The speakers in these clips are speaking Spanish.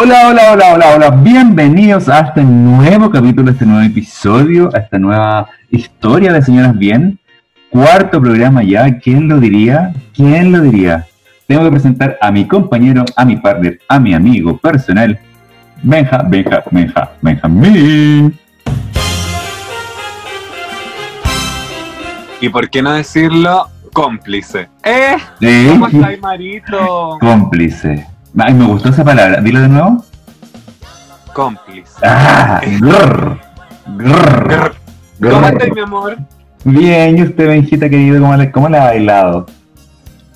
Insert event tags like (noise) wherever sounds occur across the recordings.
Hola, hola, hola, hola, hola. Bienvenidos a este nuevo capítulo, a este nuevo episodio, a esta nueva historia de Señoras Bien. Cuarto programa ya. ¿Quién lo diría? ¿Quién lo diría? Tengo que presentar a mi compañero, a mi partner, a mi amigo personal, Benja, Benja, Benja, Benjamín. Y por qué no decirlo, cómplice. ¡Eh! Sí. ¿Cómo estás, Marito? Cómplice. Ay, me gustó esa palabra. Dilo de nuevo. Cómplice. Ah, (laughs) grrr, grrr, Grr. grrr. ¿Cómo estás, mi amor? Bien, ¿y usted, Benjita querido, cómo le, cómo le ha bailado?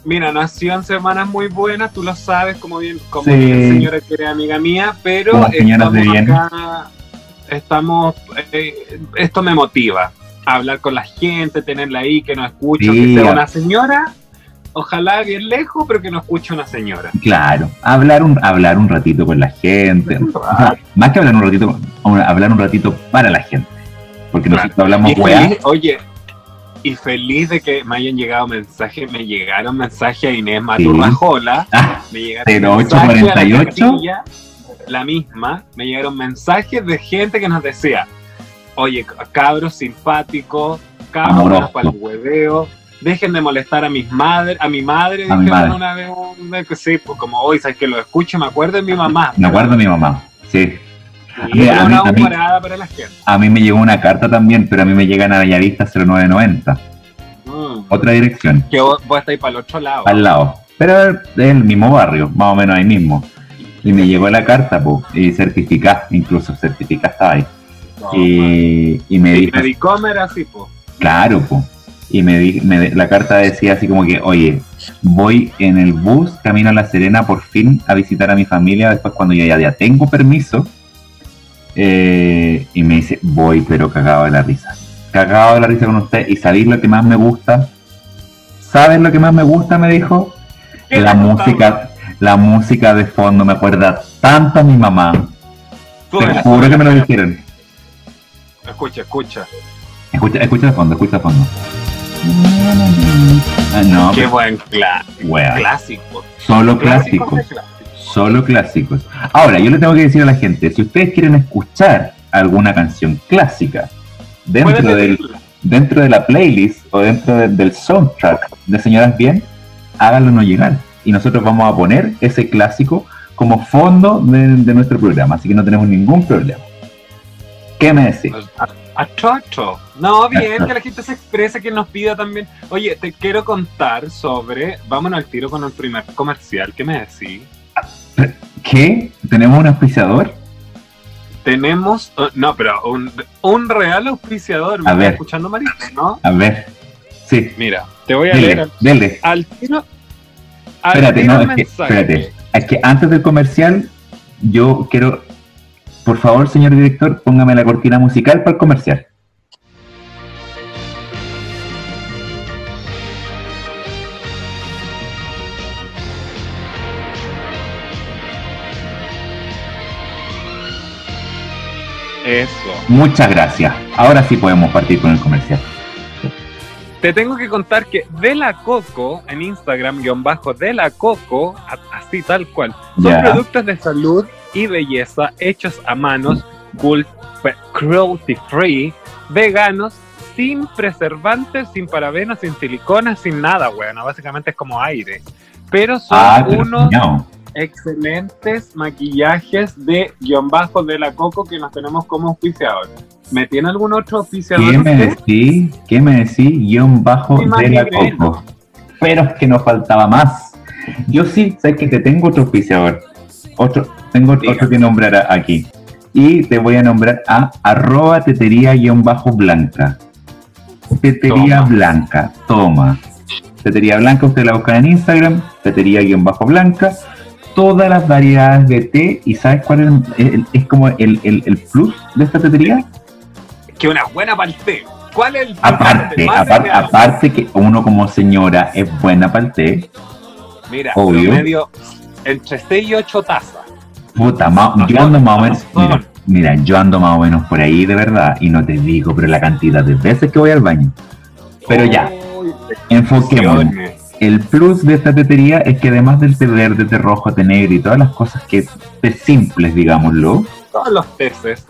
Mira, nació en semanas muy buenas, tú lo sabes, como bien, como Sí. bien señora que eres amiga mía, pero Como señoras de estamos bien. acá, estamos, eh, esto me motiva, hablar con la gente, tenerla ahí, que nos escuche, Sí. que sea una señora, ojalá bien lejos, pero que nos escuche una señora. Claro, hablar un, hablar un ratito con la gente. O sea, más que hablar un ratito, hablar un ratito para la gente. Porque nosotros hablamos weá. oye, y feliz de que me hayan llegado mensajes, me llegaron mensajes a Inés Maturrajola, Ah, me llegaron 0848. mensajes a la la misma, me llegaron mensajes de gente que nos decía, oye, cabros simpáticos, cabros para el hueveo, dejen de molestar a mis madres, a mi madre, A mi madre. una vez, sí, pues como hoy, sabes que lo escucho, me acuerdo de mi mamá. me acuerdo de mi mamá. Sí. Y a mí- una a mí- humorada para la gente. A mí me llegó una carta también, pero a mí me llegan a Bellavista 0990. Mm. Otra dirección, Que vos, vos estáis para el otro lado. al lado. Pero es el mismo barrio, más o menos ahí mismo. Y me llegó la carta, pues, y certificada, incluso certificada estaba ahí. No, Y, y me Y dijo, Medicomer así, pues. Claro, po. Y me, di- me la carta decía así como que, oye, voy en el bus camino a La Serena por fin a visitar a mi familia después cuando yo ya, ya tengo permiso. Eh, y me dice, voy pero cagado de la risa. Cagado de la risa con usted. ¿Y sabéis lo que más me gusta? ¿Sabes lo que más me gusta? Me dijo. ¿Qué La música, la música de fondo me acuerda tanto a mi mamá. Te juro que me lo dijeron. Escucha, escucha. Escucha, escucha de fondo, escucha de fondo. Ah, no, Qué pero- buen cla- wea. clásico. Solo Clásicos. Solo clásicos. Ahora, yo le tengo que decir a la gente, si ustedes quieren escuchar alguna canción clásica dentro, del, dentro de la playlist o dentro de- del soundtrack de Señoras Bien, háganlo no llegar. Y nosotros vamos a poner ese clásico como fondo de, de nuestro programa, así que no tenemos ningún problema. ¿Qué me decís? A, chocho. No, bien, que la gente se expresa, que nos pida también. Oye, te quiero contar sobre. Vámonos al tiro con el primer comercial. ¿Qué me decís? ¿Qué? ¿Tenemos un auspiciador? Tenemos. uh, no, pero un, un real auspiciador. ¿Me A ver. escuchando, Marito? ¿No? A ver. Sí, Mira, te voy a leer dele, al, dele. al tiro. Al Espérate, tiro no, es que, espérate. Es que antes del comercial, yo quiero, por favor, señor director, póngame la cortina musical para el comercial. Eso. Muchas gracias. Ahora sí podemos partir con el comercial. Te tengo que contar que De La Coco, en Instagram, guion bajo De La Coco, así tal cual, son productos de salud y belleza hechos a manos, cruelty free, veganos, sin preservantes, sin parabenos, sin siliconas, sin nada, bueno, básicamente es como aire. Pero son Ah, pero unos no. excelentes maquillajes de guion bajo de la Coco que nos tenemos como auspiciador. ¿Me tiene algún otro auspiciador? ¿Qué me decís? ¿Qué me decís? Guión bajo Sí, de la coco. Pero es que nos faltaba más. Yo sí, sé que te tengo otro auspiciador. Otro, tengo Diga. otro que nombrar aquí. Y te voy a nombrar a arroba tetería guion bajo blanca. Tetería Toma. blanca, toma. Tetería blanca, usted la busca en Instagram, tetería guion bajo blanca. Todas las variedades de té. ¿Y sabes cuál es, el- es como el, el- el plus de esta tetería? Que una buena parte. ¿Cuál es el Aparte, aparte, aparte que uno como señora es buena para el té, Mira, Obvio. promedio entre 6 y 8 tazas. puta, ma- yo ando más o menos, mira, mira, yo ando más o menos por ahí de verdad, y no te digo, pero la cantidad de veces que voy al baño. Pero ya, bendiciones. el plus de esta tetería es que además del té verde, té rojo, té negro y todas las cosas que té simples, digámoslo, Todos los peces.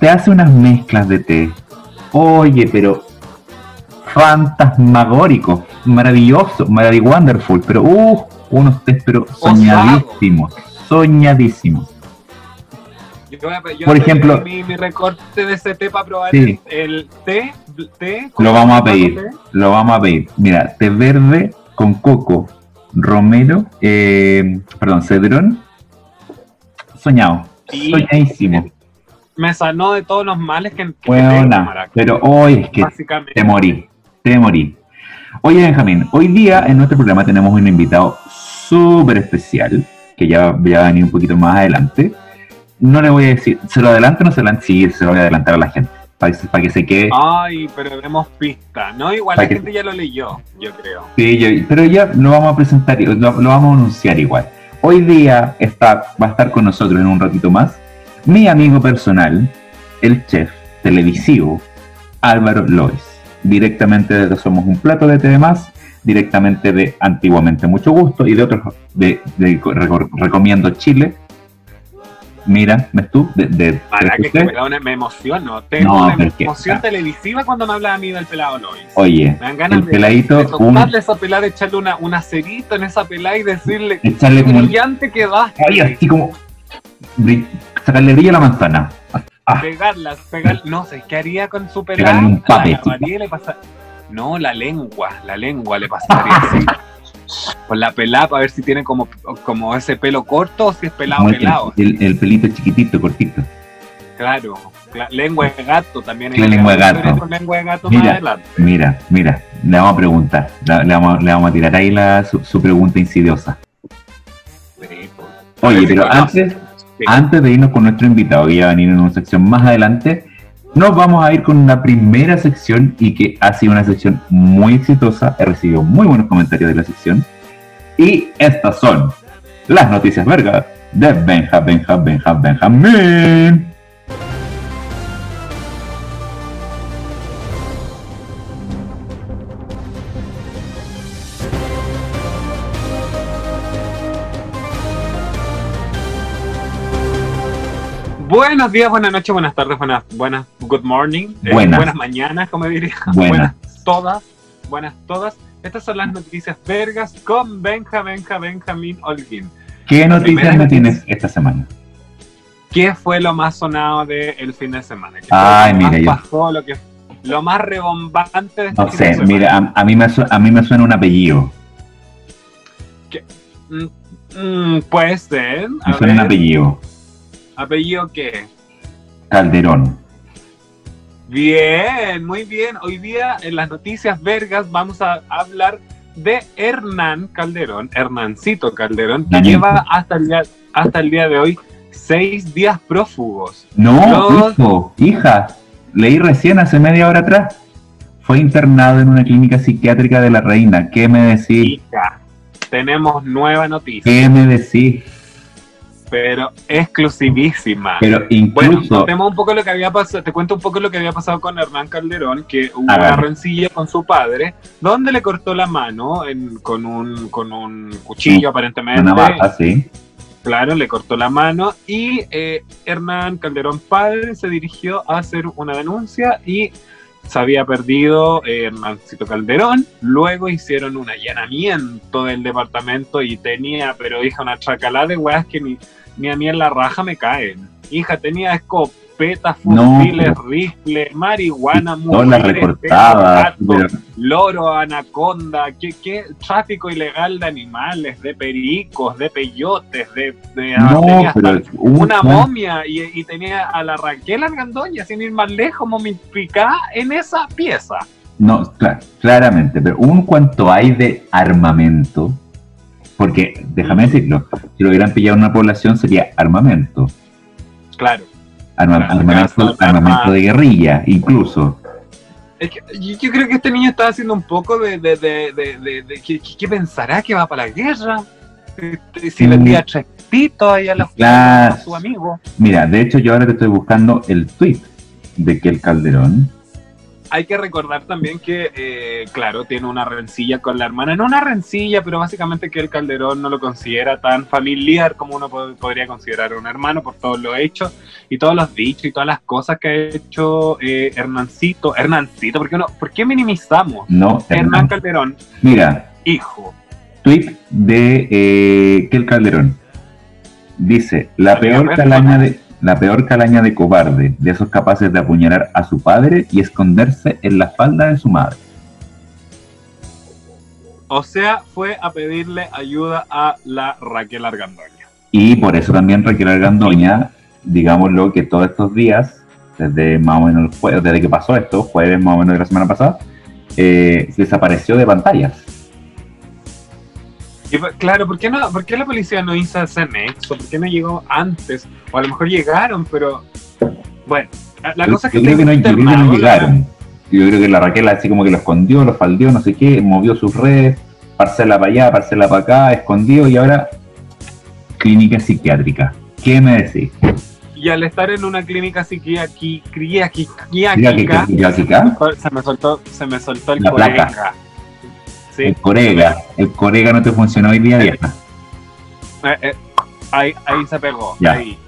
te hace unas mezclas de té. Oye, pero fantasmagóricos, maravilloso, maravilloso, wonderful, pero uh, unos tés pero soñadísimos, soñadísimos. Yo yo Por ejemplo- mi, mi recorte de ese té para probar Sí. el, el té. té Lo vamos a ¿cómo se llama pedir. té? Lo vamos a pedir. Mira, té verde con coco, romero, eh, perdón, cedrón, soñado, Sí. soñadísimo. Me sanó de todos los males que, que Bueno, tengo, nada, Maraca, pero hoy es que te morí, te morí. Oye, Benjamín, hoy día en nuestro programa tenemos un invitado súper especial, que ya, ya va a venir un poquito más adelante. No le voy a decir, ¿se lo adelanto o no se lo adelanto? Sí, se lo voy a adelantar a la gente, para que, para que se quede. Ay, pero vemos pista, ¿no? Igual la gente ya lo leyó, yo creo. Sí, yo- pero ya lo vamos a presentar, lo vamos a anunciar igual. Hoy día está, va a estar con nosotros en un ratito más mi amigo personal, el chef televisivo Álvaro Lois. Directamente de Somos un Plato de TV Más, directamente de Antiguamente Mucho Gusto y de otros, de, de Reco- Recomiendo Chile. Mira, ¿ves tú? De, de Para que, 3C. me, emociono. Tengo No, una que- emoción televisiva cuando me habla a mí del pelado Lois. Oye, Me dan ganas el de, peladito, de un, tocarle esa pelada, echarle una, una cerita en esa pelada y decirle echarle como un brillante que va. Ay, así como. Sacarle brillo a la manzana. Ah, Pegarlas, pegar, no sé, ¿qué haría con su pelada? un pape, La le pasa- No, la lengua, la lengua le pasaría así. (laughs) Con la pelada para ver si tiene como, como ese pelo corto o si es pelado como el, pelado. el- el pelito chiquitito, cortito. Claro, cla- lengua de gato también. La lengua de gato. Con lengua de gato Mira. más adelante. Mira, mira, le vamos a preguntar. Le, le vamos, le vamos a tirar ahí la, su, su pregunta insidiosa. Sí, pues. Oye, pero antes, Antes de irnos con nuestro invitado, que ya va a venir en una sección más adelante, nos vamos a ir con una primera sección y que ha sido una sección muy exitosa. He recibido muy buenos comentarios de la sección. Y estas son las noticias vergas de Benja, Benja, Benja, Benjamín. Buenos días, buenas noches, buenas tardes, buenas, buenas, good morning, eh, Buenas. buenas mañanas, como diría. (laughs) Buenas. todas, buenas todas. Estas son las noticias vergas con Benja, Benja, Benjamín Holguín. ¿Qué La noticias noticia- tienes esta semana? ¿Qué fue lo más sonado del fin de semana? ¿Qué Ay, mira, yo- pasó, lo que lo más rebombante de este No fin de sé, semana? mira, a, a mí me a mí me suena un apellido. Mm, mm, puede ser. A Me suena un apellido. ¿Apellido qué? Calderón. Bien, muy bien. Hoy día en las noticias vergas vamos a hablar de Hernán Calderón, Hernancito Calderón, que lleva hasta el día, hasta el día de hoy seis días prófugos. No, Los- hijo, hija, leí recién hace media hora atrás. Fue internado en una clínica psiquiátrica de la reina. ¿Qué me decís? Hija, tenemos nueva noticia, ¿Qué me decís? Pero exclusivísima. Pero Bueno, incluso, contemos un poco lo que había pasado, te cuento un poco lo que había pasado con Hernán Calderón, que hubo una rencilla con su padre, donde le cortó la mano en- con, un, con un cuchillo aparentemente. una baja, sí. Claro, le cortó la mano y eh, Hernán Calderón padre se dirigió a hacer una denuncia y se había perdido eh, Hernancito Calderón. Luego hicieron un allanamiento del departamento y tenía, pero hija, una chacalada de weas que ni, ni a mí en la raja me caen. Hija, tenía escopetas, No, fusiles, pero- rifles, marihuana, mujeres, pero- loro, anaconda, ¿qué, qué tráfico ilegal de animales, de pericos, de peyotes, de, de no, hasta pero un- una momia y, y tenía a la Raquel Argandoña sin ir más lejos momificada en esa pieza. No, cla- claramente, pero un cuanto hay de armamento, porque déjame decirlo, si lo hubieran pillado en una población sería armamento, Claro. arma- Claro, armamento, de guerrilla, incluso. Es que yo, creo que este niño está haciendo un poco de, de, ¿qué, pensará que va para la guerra? Este, Si Mm. vendía tres pitos ahí a los Claro. a su amigo. Mira, de hecho yo ahora te estoy buscando el tweet de que el Calderón hay que recordar también que, eh, claro, tiene una rencilla con la hermana. No una rencilla, pero básicamente que el Calderón no lo considera tan familiar como uno pod- podría considerar un hermano por todo lo hecho y todos los dichos y todas las cosas que ha hecho eh, Hernancito. Hernancito, ¿por qué, no, ¿por qué minimizamos? No, Hernán. Calderón, Mira, hijo. tweet de eh, Kel Calderón. Dice, la peor calaña de la peor calaña de cobarde, de esos capaces de apuñalar a su padre y esconderse en la falda de su madre. O sea, fue a pedirle ayuda a la Raquel Argandoña. Y por eso también Raquel Argandoña, digámoslo que todos estos días, desde más o menos el jueves, desde que pasó esto, jueves más o menos de la semana pasada, eh, desapareció de pantallas. Y, claro, ¿por qué, no, ¿por qué la policía no hizo ese nexo? ¿Por qué no llegó antes? O a lo mejor llegaron, pero bueno, la- cosa es que, yo creo que no, yo creo que no llegaron. Yo creo que la Raquel así como que lo escondió, lo faldió, no sé qué, movió sus redes, parcela para allá, parcela para acá, escondido y ahora clínica psiquiátrica. ¿Qué me decís? Y al estar en una clínica psiquiátrica, se me soltó, se me soltó el colega. Sí, el corega, el corega no te funcionó hoy día, vieja. Eh, eh, ahí, ahí se pegó. Ya. Ahí.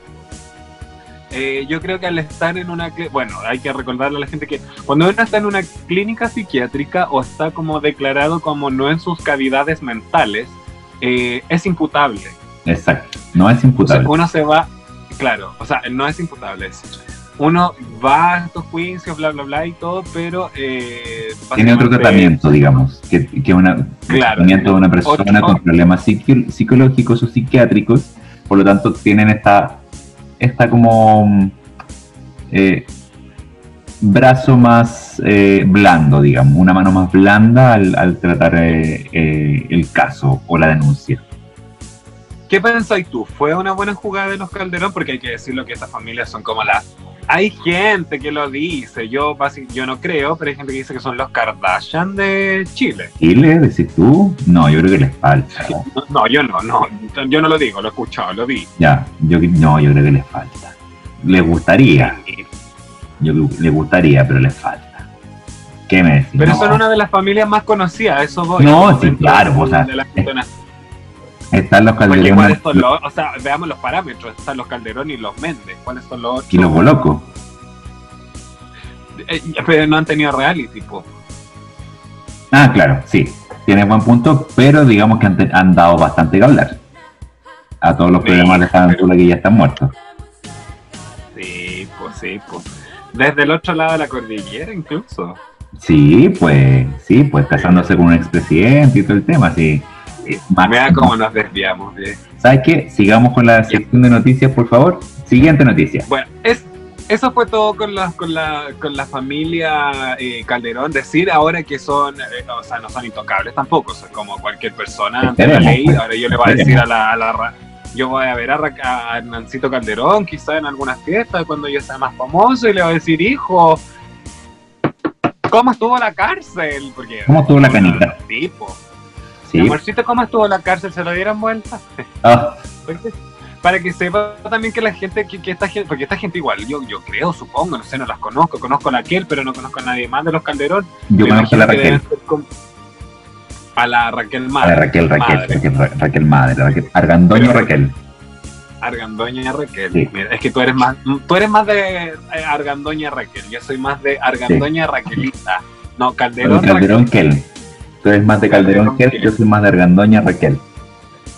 Eh, yo creo que al estar en una... Bueno, hay que recordarle a la gente que cuando uno está en una clínica psiquiátrica o está como declarado como no en sus cavidades mentales, eh, es imputable. Exacto, no es O sea, imputable. uno se va... Claro, o sea, no es imputable. es- uno va a estos juicios, bla, bla, bla y todo, pero... eh, Tiene otro tratamiento, digamos, que, que una, un Claro. tratamiento de una persona Otro- con problemas psiqui- psicológicos o psiquiátricos, por lo tanto tienen esta, esta como mm, eh, brazo más eh, blando, digamos, una mano más blanda al, al tratar eh, el caso o la denuncia. ¿Qué pensáis tú? ¿Fue una buena jugada de los Calderón? Porque hay que decirlo que estas familias son como las... Hay gente que lo dice, yo, yo no creo, pero hay gente que dice que son los Kardashian de Chile. ¿Chile, decís tú? No, yo creo que les falta. ¿no? Yo no, no, yo no lo digo, lo he escuchado, lo vi. Ya, yo no, yo creo que les falta. Les gustaría, yo les gustaría, pero les falta. ¿Qué me decís? Pero No. son una de las familias más conocidas, eso voy. No, sí, claro, de- o sea, de la. Están los Porque calderones ¿cuáles son los, o sea, veamos los parámetros, están los Calderón y los Méndez, ¿cuáles son los otros? y los Bolocos. Eh, pero no han tenido reality, po. Ah, claro, sí, tienes buen punto, pero digamos que han, dado bastante que hablar. A todos los Sí, problemas de Javier que ya están muertos. Sí, pues sí, pues. Desde el otro lado de la cordillera incluso. Sí, pues, sí, pues casándose con un expresidente y todo el tema, sí. Eh, Vea cómo nos desviamos de... ¿Sabes qué? Sigamos con la sección de noticias, por favor. Siguiente noticia. Bueno, es, eso fue todo con la, con la, con la familia eh, Calderón. Decir ahora que son, eh, o sea, no son intocables tampoco, son como cualquier persona ante la ley. Ahora yo le voy a decir a la, a la yo voy a ver a, a Hernancito Calderón, quizá en algunas fiestas, cuando yo sea más famoso, y le voy a decir, hijo, ¿cómo estuvo la cárcel? Porque, ¿Cómo estuvo la canita? Tipo, Sí. amorcito, ¿cómo estuvo la cárcel? ¿Se lo dieron vuelta? Ah, (laughs) Para que sepa también que la gente, que, que esta gente, porque esta gente igual, yo, yo creo, supongo, no sé, no las conozco, conozco a la Raquel, pero no conozco a nadie más de los Calderón. yo conozco a la Raquel. A la Raquel A Madre. la Raquel, Raquel, Madre. Raquel, Ra- Raquel Madre, Raquel, Argandoño Pero- Raquel. Argandoña Raquel. Sí. Mira, es que tú eres más, tú eres más de eh, Argandoña Raquel, yo soy más de Argandoña Raquelita. No, Calderón, Calderón, Calderón Raquel. Tú eres más de Calderón Kel. yo soy más de Argandoña Raquel.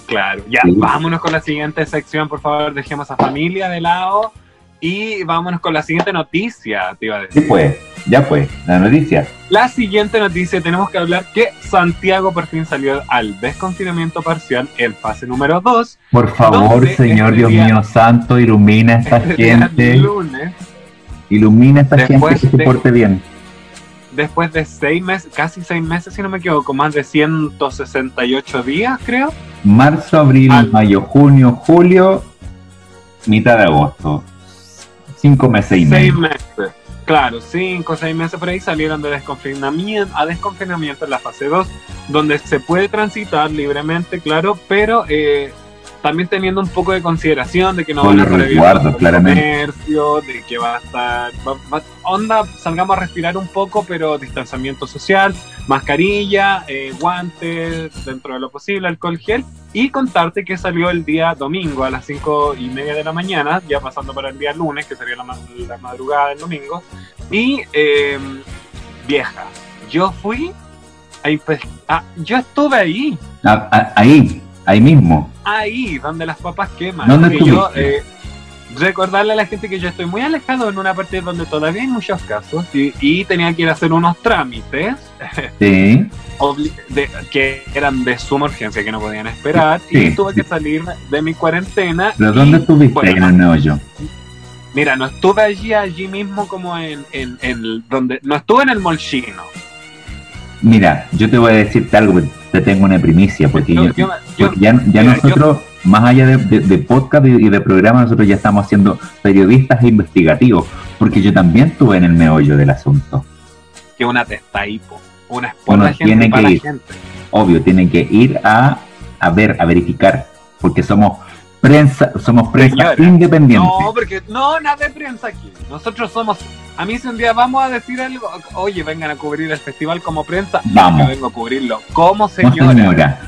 Claro, ya, Sí. vámonos con la siguiente sección, por favor, dejemos a familia de lado y vámonos con la siguiente noticia, te iba a decir. Sí, pues, ya pues, la noticia. La siguiente noticia tenemos que hablar que Santiago por fin salió al desconfinamiento parcial en fase número 2. Por favor, ¿Dónde Señor este Dios día- mío santo, ilumina a esta (laughs) gente. lunes, Ilumina a esta gente que se de- porte bien. Después de seis meses, casi seis meses si no me equivoco, más de 168 días creo. Marzo, abril, Al- mayo, junio, julio, mitad de agosto. Cinco meses y Seis medio. meses. Claro, cinco o seis meses por ahí salieron de desconfinamiento a desconfinamiento en la fase 2, donde se puede transitar libremente, claro, pero eh, también teniendo un poco de consideración de que no Con van a resguardos, claramente. comercio, de que va a estar, va- va- onda, salgamos a respirar un poco, pero distanciamiento social, mascarilla, eh, guantes, dentro de lo posible, alcohol gel, y contarte que salió el día domingo a las cinco y media de la mañana, ya pasando para el día lunes, que sería la, ma- la madrugada del domingo, y eh, vieja, yo fui a, ah, yo estuve ahí, Ah, ah, ahí, ahí mismo. ahí donde las papas queman. ¿Dónde yo, eh, recordarle a la gente que yo estoy muy alejado en una parte donde todavía hay muchos casos y, y tenía que ir a hacer unos trámites (laughs) Sí. obli- de- que eran de suma urgencia que no podían esperar Sí, y tuve sí. que salir de mi cuarentena. ¿Pero y, dónde estuviste bueno, en el meollo? Mira, no estuve allí, allí mismo como en, en, en donde, no estuve en el molchino. Mira, yo te voy a decirte algo, te tengo una primicia, porque, Yo- yo- yo- yo- porque ya, ya mira, nosotros, más allá de, de- de podcast y, y de programa, nosotros ya estamos haciendo periodistas e investigativos, porque yo también estuve en el meollo del asunto. que una testa hipo, una gente tiene que ir. gente. Obvio, tienen que ir a, a ver, a verificar, porque somos prensa, somos prensa Señora, independiente. No, porque no, nada de prensa aquí. Nosotros somos. A mí, si un día vamos a decir algo, oye, vengan a cubrir el festival como prensa, Vamos. yo vengo a cubrirlo como señora. señora.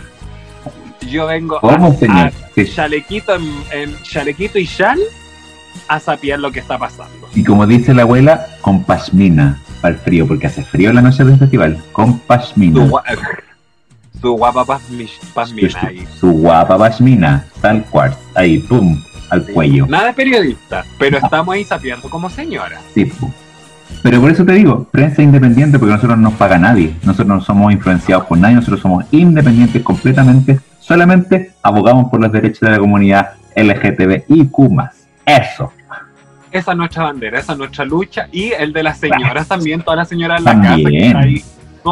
Yo vengo ¿Cómo, a, señor? Sí. chalequito, en, en chalequito y chal a sapiar lo que está pasando. Y como dice la abuela, con pashmina para el frío, porque hace frío la noche del festival. Con pashmina. Su, gua- su guapa pasmi- pasmina. Su guapa pashmina, tal cual. Ahí, pum, al cuello. Nada de periodista, pero estamos ahí sapiando como señora. Sí. Pero por eso te digo, prensa independiente, porque nosotros no nos paga nadie. Nosotros no somos influenciados por nadie, nosotros somos independientes completamente. Solamente abogamos por los derechos de la comunidad LGTBIQ. Eso. Esa es nuestra bandera, esa es nuestra lucha y el de las señoras también, todas las señoras en la casa que También. está ahí.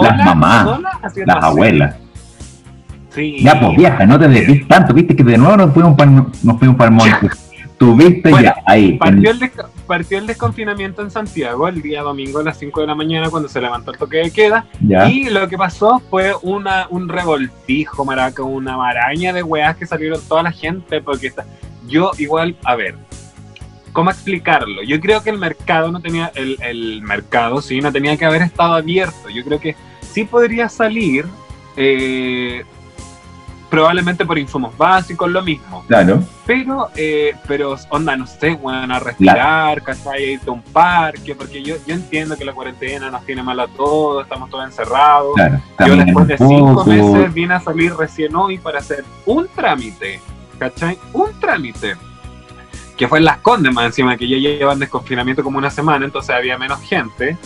Las mamás, sola, Las así. Sí. Ya, pues vieja, no te desvíes tanto, viste que de nuevo nos fuimos para nos fuimos para el monte. Tuviste Bueno, ya ahí. Partió el, partió el desconfinamiento en Santiago el día domingo a las 5 de la mañana cuando se levantó el toque de queda. ya. Y lo que pasó fue una, un revoltijo, maraca, una maraña de weas que salieron toda la gente. Porque está- yo igual, a ver, ¿cómo explicarlo? Yo creo que el mercado no tenía, el, el mercado, sí, no tenía que haber estado abierto. Yo creo que sí podría salir, eh, probablemente por insumos básicos, lo mismo. Claro. Pero, eh, pero, onda, no sé, bueno, a respirar, ¿cachai? Irte a un parque, porque yo, yo entiendo que la cuarentena nos tiene mal a todos, estamos todos encerrados. Claro. Yo después de cinco meses vine a salir recién hoy para hacer un trámite, ¿cachai? Un trámite. Que fue en Las Condes, más encima, que ya llevan desconfinamiento como una semana, entonces había menos gente.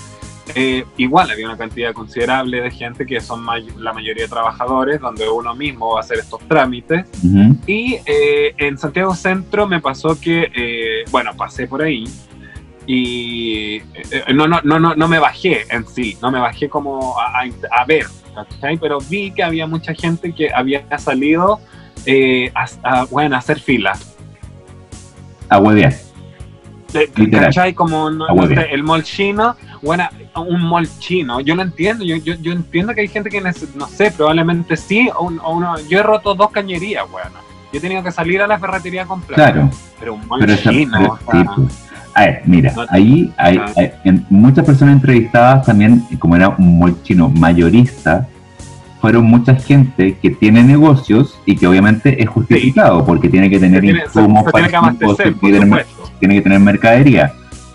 Eh, igual había una cantidad considerable de gente que son may- la mayoría de trabajadores, donde uno mismo va a hacer estos trámites. Y eh, en Santiago Centro me pasó que, eh, bueno, pasé por ahí y no, no, no, no, no me bajé en sí, no me bajé como a, a- a ver, ¿cachai? Pero vi que había mucha gente que había salido eh, a, a, bueno, a hacer filas. A huevear. ¿Cachai? Como no, sé, el mall chino, bueno, un mall chino, yo lo entiendo, yo, yo, yo entiendo que hay gente que, no sé, probablemente sí, o, o uno, yo he roto dos cañerías, bueno. Yo he tenido que salir a la ferretería a comprar. Claro. Pero un mall Pero chino, o sea, pues. A ver, mira, No- ahí hay, hay- en muchas personas entrevistadas también, como era un mall chino mayorista, fueron mucha gente que tiene negocios y que obviamente es justificado porque tiene que tener se- insumos se para que tiene que tener mercadería.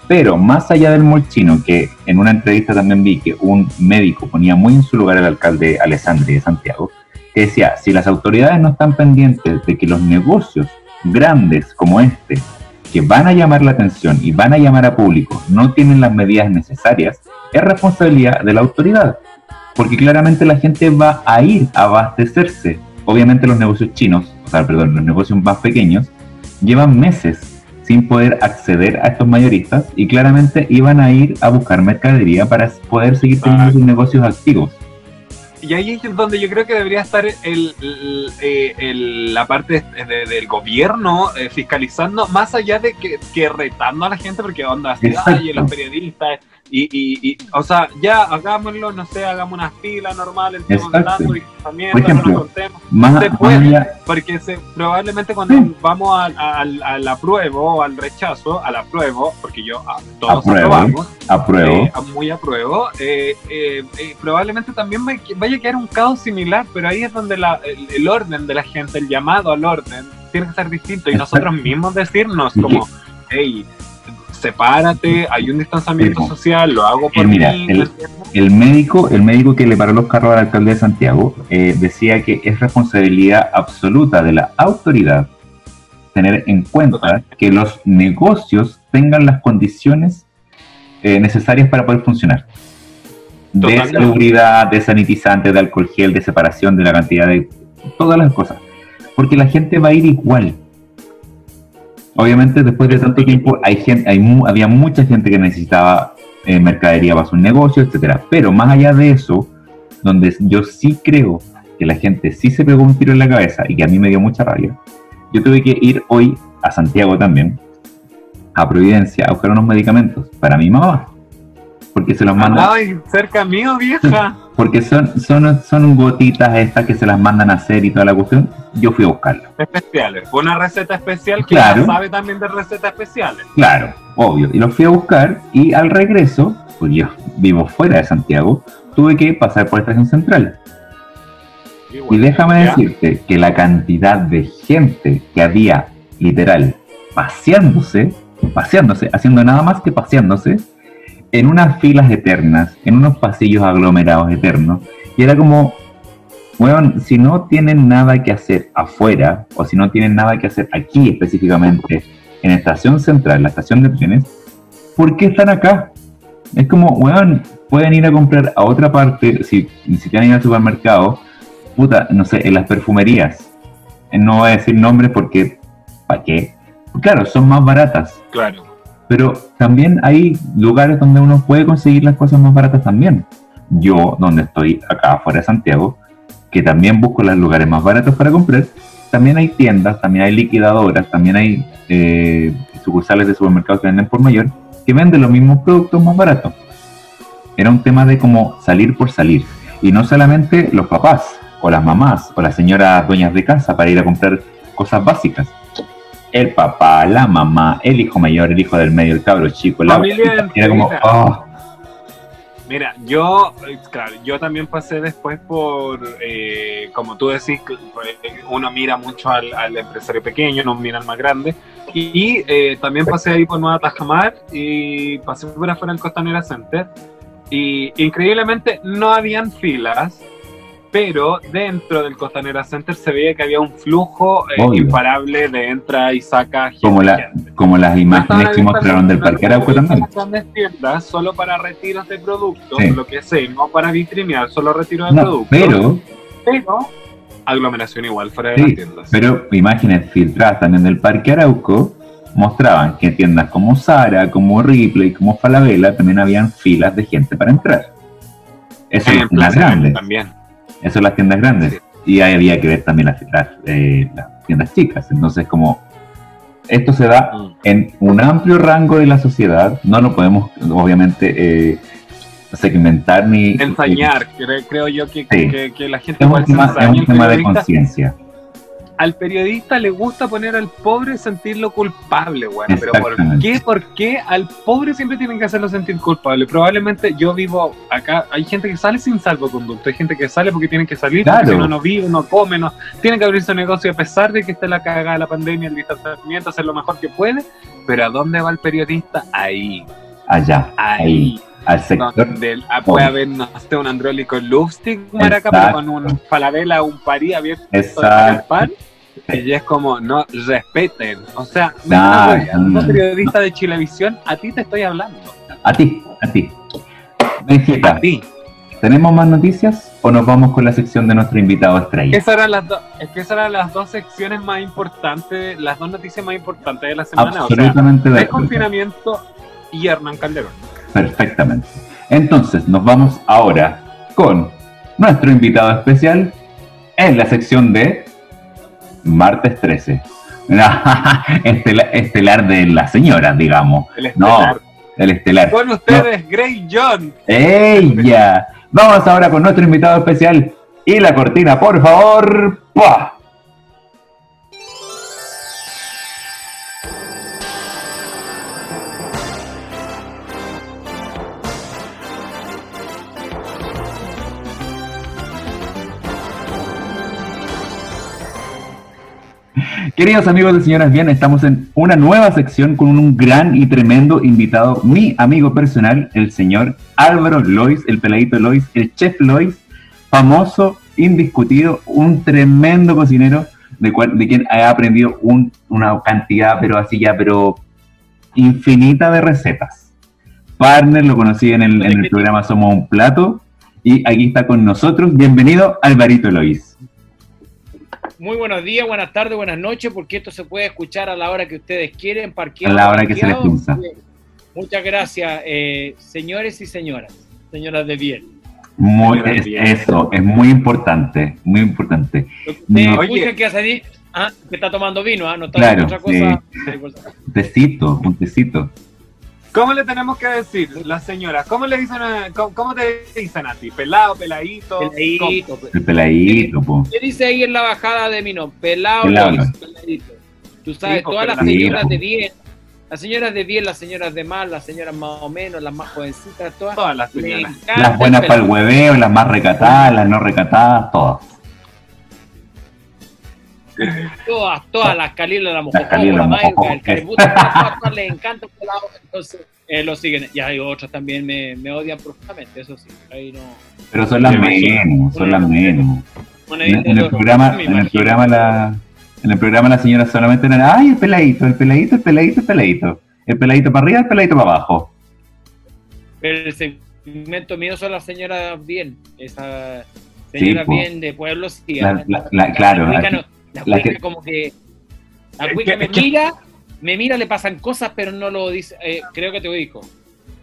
Pero más allá del mall chino, que en una entrevista también vi que un médico ponía muy en su lugar al alcalde Alessandri de Santiago, que decía, si las autoridades no están pendientes de que los negocios grandes como este, que van a llamar la atención y van a llamar a público, no tienen las medidas necesarias, es responsabilidad de la autoridad. Porque claramente la gente va a ir a abastecerse. Obviamente los negocios chinos, o sea, perdón, los negocios más pequeños, llevan meses sin poder acceder a estos mayoristas y claramente iban a ir a buscar mercadería para poder seguir teniendo Ah. sus negocios activos. Y ahí es donde yo creo que debería estar el, el- eh, el- la parte de- del gobierno eh, fiscalizando, más allá de que, que retando a la gente, porque onda así, ay, los periodistas, Y, y, y, o sea, ya hagámoslo, no sé, hagamos una fila normal, entremos Exacto. dando distanciamiento, Por ejemplo, nos contemos. Más, se más allá- porque se, probablemente cuando Sí. vamos al, al, al apruebo o al rechazo, al apruebo, porque yo a, todos Apruebo. aprobamos, apruebo. eh, muy apruebo, eh, eh, eh, probablemente también vaya a quedar un caos similar, pero ahí es donde la- el, el orden de la gente, el llamado al orden, tiene que ser distinto y Exacto. nosotros mismos decirnos Y como, hey, sepárate, hay un distanciamiento social, lo hago por Eh, mira, mí, el-. El médico, el médico que le paró los carros al alcalde de Santiago eh, decía que es responsabilidad absoluta de la autoridad tener en cuenta que los negocios tengan las condiciones eh, necesarias para poder funcionar. De Totalmente. seguridad, de sanitizante, de alcohol gel, de separación, de la cantidad de todas las cosas. Porque la gente va a ir igual. Obviamente después de tanto tiempo hay gente, hay había mucha gente que necesitaba eh, mercadería para sus negocios, etcétera. Pero más allá de eso, donde yo sí creo que la gente sí se pegó un tiro en la cabeza y que a mí me dio mucha rabia, yo tuve que ir hoy a Santiago también, a Providencia, a buscar unos medicamentos para mi mamá. Porque se los mandan, Ay, cerca mío, vieja. Porque son, son, son gotitas estas que se las mandan a hacer y toda la cuestión. Yo fui a buscarlas. especiales. Fue una receta especial que Claro. sabe también de recetas especiales. Claro, obvio. Y los fui a buscar y al regreso, pues yo vivo fuera de Santiago, tuve que pasar por Estación Central. Y déjame ¿ya? decirte que la cantidad de gente que había, literal, paseándose, paseándose, haciendo nada más que paseándose, en unas filas eternas, en unos pasillos aglomerados eternos, y era como, weón, si no tienen nada que hacer afuera, o si no tienen nada que hacer aquí específicamente, en Estación Central, la estación de trenes, ¿por qué están acá? Es como, weón, pueden ir a comprar a otra parte, si, si quieren ir al supermercado, puta, no sé, en las perfumerías. Eh, No voy a decir nombres porque, ¿para qué? Claro, son más baratas, Claro. Pero también hay lugares donde uno puede conseguir las cosas más baratas también. Yo, donde estoy acá afuera de Santiago, que también busco los lugares más baratos para comprar, también hay tiendas, también hay liquidadoras, también hay eh, sucursales de supermercados que venden por mayor, que venden los mismos productos más baratos. Era un tema de como salir por salir. Y no solamente los papás, o las mamás, o las señoras dueñas de casa para ir a comprar cosas básicas. El papá, la mamá, el hijo mayor, el hijo del medio, el cabro chico, la Familia. Era como, oh, Mira, yo, eh, claro, yo también pasé después por, eh, como tú decís, eh, uno mira mucho al, al empresario pequeño, no mira al más grande. Y eh, también pasé ahí por Nueva Tajamar y pasé por afuera del Costanera Center. Y increíblemente no habían filas, pero dentro del Costanera Center se veía que había un flujo eh, imparable de entra y saca gente. como, la, como las imágenes que mostraron del Parque Arauco también. las grandes tiendas solo para retiros de productos, Sí. lo que sé, no para vitrinear, solo retiro de No, productos. pero, pero aglomeración igual fuera de Sí, las tiendas. pero imágenes filtradas también del Parque Arauco mostraban que en tiendas como Zara, como Ripley, como Falabella también habían filas de gente para entrar. Eso las tiendas Plaza grandes. también. Eso son las tiendas grandes. Sí. Y ahí había que ver también las, las, eh, las tiendas chicas. Entonces, como esto se da Mm. en un amplio rango de la sociedad, no lo podemos, obviamente, eh, segmentar ni... Ensañar, cre- creo yo que, Sí. que, que la gente Es un tema, es un tema de conciencia. Al periodista le gusta poner al pobre sentirlo culpable, bueno, pero ¿por qué? ¿Por qué al pobre siempre tienen que hacerlo sentir culpable? Probablemente yo vivo acá, hay gente que sale sin salvoconducto, hay gente que sale porque tienen que salir, Claro. porque si no, no vive, no come, no, tiene que abrir su negocio a pesar de que esté la cagada de la pandemia, el distanciamiento, hacer lo mejor que puede, pero ¿a dónde va el periodista? Ahí, Allá, ahí. ahí, al sector. Donde el- ah, puede haber, no sé, un andrólico lupstick, maraca, pero con un falabella, un parí abierto de Exacto. pan. Y es como, no, respeten. O sea, Nah, estás rodeando, nah. periodista de Chilevisión, a ti te estoy hablando. A ti, a ti. A Benjita, ti. ¿tenemos más noticias o nos vamos con la sección de nuestro invitado estrella? Esas eran las dos, es que esas eran las dos secciones más importantes, las dos noticias más importantes de la semana. O sea, Absolutamente de el confinamiento y Hernán Calderón. Perfectamente. Entonces, nos vamos ahora con nuestro invitado especial en la sección de Martes 13. (laughs) Estelar, estelar de la señora, digamos. El No. estelar. El estelar. Con ustedes, Grey John. ¡Ella! Vamos ahora con nuestro invitado especial. Y la cortina, por favor. ¡Pua! Queridos amigos de Señoras Bien, estamos en una nueva sección con un gran y tremendo invitado, mi amigo personal, el señor Álvaro Lois, el peladito Lois, el chef Lois, famoso, indiscutido, un tremendo cocinero de, cual- de quien he aprendido un- una cantidad, pero así ya, pero infinita de recetas. Partner, lo conocí en el, en el programa Somos un Plato y aquí está con nosotros. Bienvenido, Alvarito Lois. Muy buenos días, buenas tardes, buenas noches, porque esto se puede escuchar a la hora que ustedes quieren, A parqueado. la hora que se les pinza. Muchas gracias, eh, señores y señoras, señoras de bien. Muy, es- bien. eso, es muy importante, muy importante. No. escuchan Oye. que hace ahí, ah, que está tomando vino, ah, no está Claro, otra cosa. Un tecito, un tecito. ¿Cómo le tenemos que decir, las señoras? ¿Cómo le dicen a, cómo, cómo te dicen a ti? ¿Pelado, peladito? Peladito, pe- El peladito, po. ¿Qué dice ahí en la bajada de vino? Pelado, Pelado. Peladito. Tú sabes, Sí, po, todas las señoras de bien, las señoras de bien, las señoras de mal, las señoras más o menos, las más jovencitas, todas. Todas las señoras. Las buenas para el hueveo, las más recatadas, las no recatadas, todas. (laughs) Todas, todas las calilas, la Calilas, la la el caributo, todas, todas, les encanta el pelado, entonces eh, lo siguen. Y hay otras también me, me odian profundamente, eso sí. Ahí no. Pero son las menos, son las menos. En, en el programa, en el programa la, en el programa la señora solamente era, ay, el peladito, el peladito, el peladito, el peladito. El peladito para arriba, el peladito para abajo. Pero el segmento mío son las señoras bien, esas señoras po. bien de pueblos. Sí, La- la- la- claro, La que- como que. La Es que- me que- mira, me mira, le pasan cosas, pero no lo dice. eh, creo que te ubico.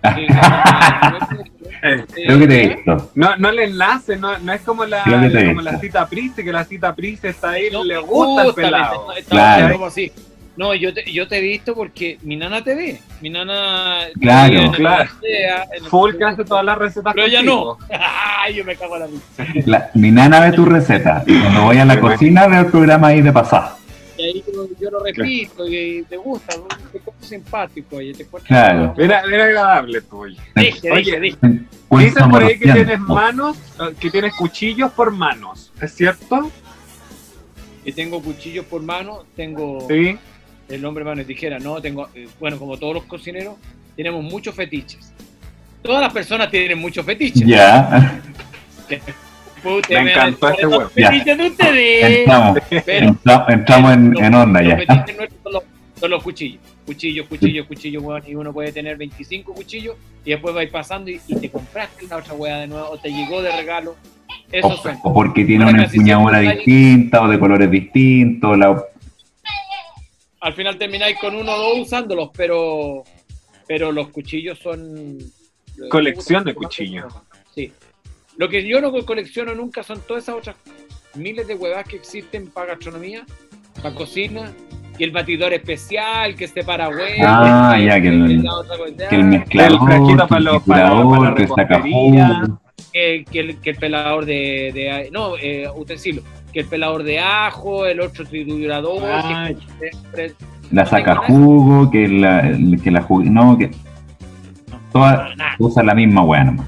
Eh, (laughs) Creo que te he visto. No, no le enlace, no, no es como la, como la cita Priste, que la cita Priste está ahí, No, le gusta el pelado. Claro. como así. No, yo te, yo te he visto porque mi nana te ve. Mi nana. Claro. en el- Claro. en Full que hace todas las recetas Pero ella contigo. (laughs) Ay, yo me cago en la vida. Mi nana ve tu receta. Y cuando voy a la cocina veo el programa ahí de pasada. Y ahí yo, yo lo repito y te gusta, te encuentro simpático. Y te Claro. Era, era agradable. Dije, Oye, dije, dije. Cuento Dicen por ahí que tienes manos, eh, que tienes cuchillos por manos, ¿es cierto? Y tengo cuchillos por mano, tengo Sí. El hombre mano y tijera, no, tengo, eh, bueno, como todos los cocineros, tenemos muchos fetiches. Todas las personas tienen muchos fetiches. Ya. Me encantó este huevo. fetiches de ustedes. Entramos, Pero entramos en, los- en onda los ya. fetiches nuestros son los, son los cuchillos. Cuchillos, cuchillos, cuchillos, weón. Y uno puede tener 25 cuchillos y después vais pasando y, y te compraste una otra weá de nuevo o te llegó de regalo. Esos O, o porque tiene una casi empuñadura distinta o de colores distintos. La... Al final termináis con uno o dos usándolos, pero, pero los cuchillos son. Colección de cuchillos. Sí. Lo que yo no colecciono nunca son todas esas otras miles de huevas que existen para gastronomía, para cocina, que el batidor especial, que este para huevos. Ah, ya, que el- la otra cosa, Que el mezclador, El que para el los- para- que el repostería. sacajugo. que, que el, que el pelador de, de- no, eh, utensilio, que el pelador de ajo, el otro triturador, Ah, que siempre- La no saca jugo, que la, que la jugo, no, que todas nada, usan la misma weá nomás.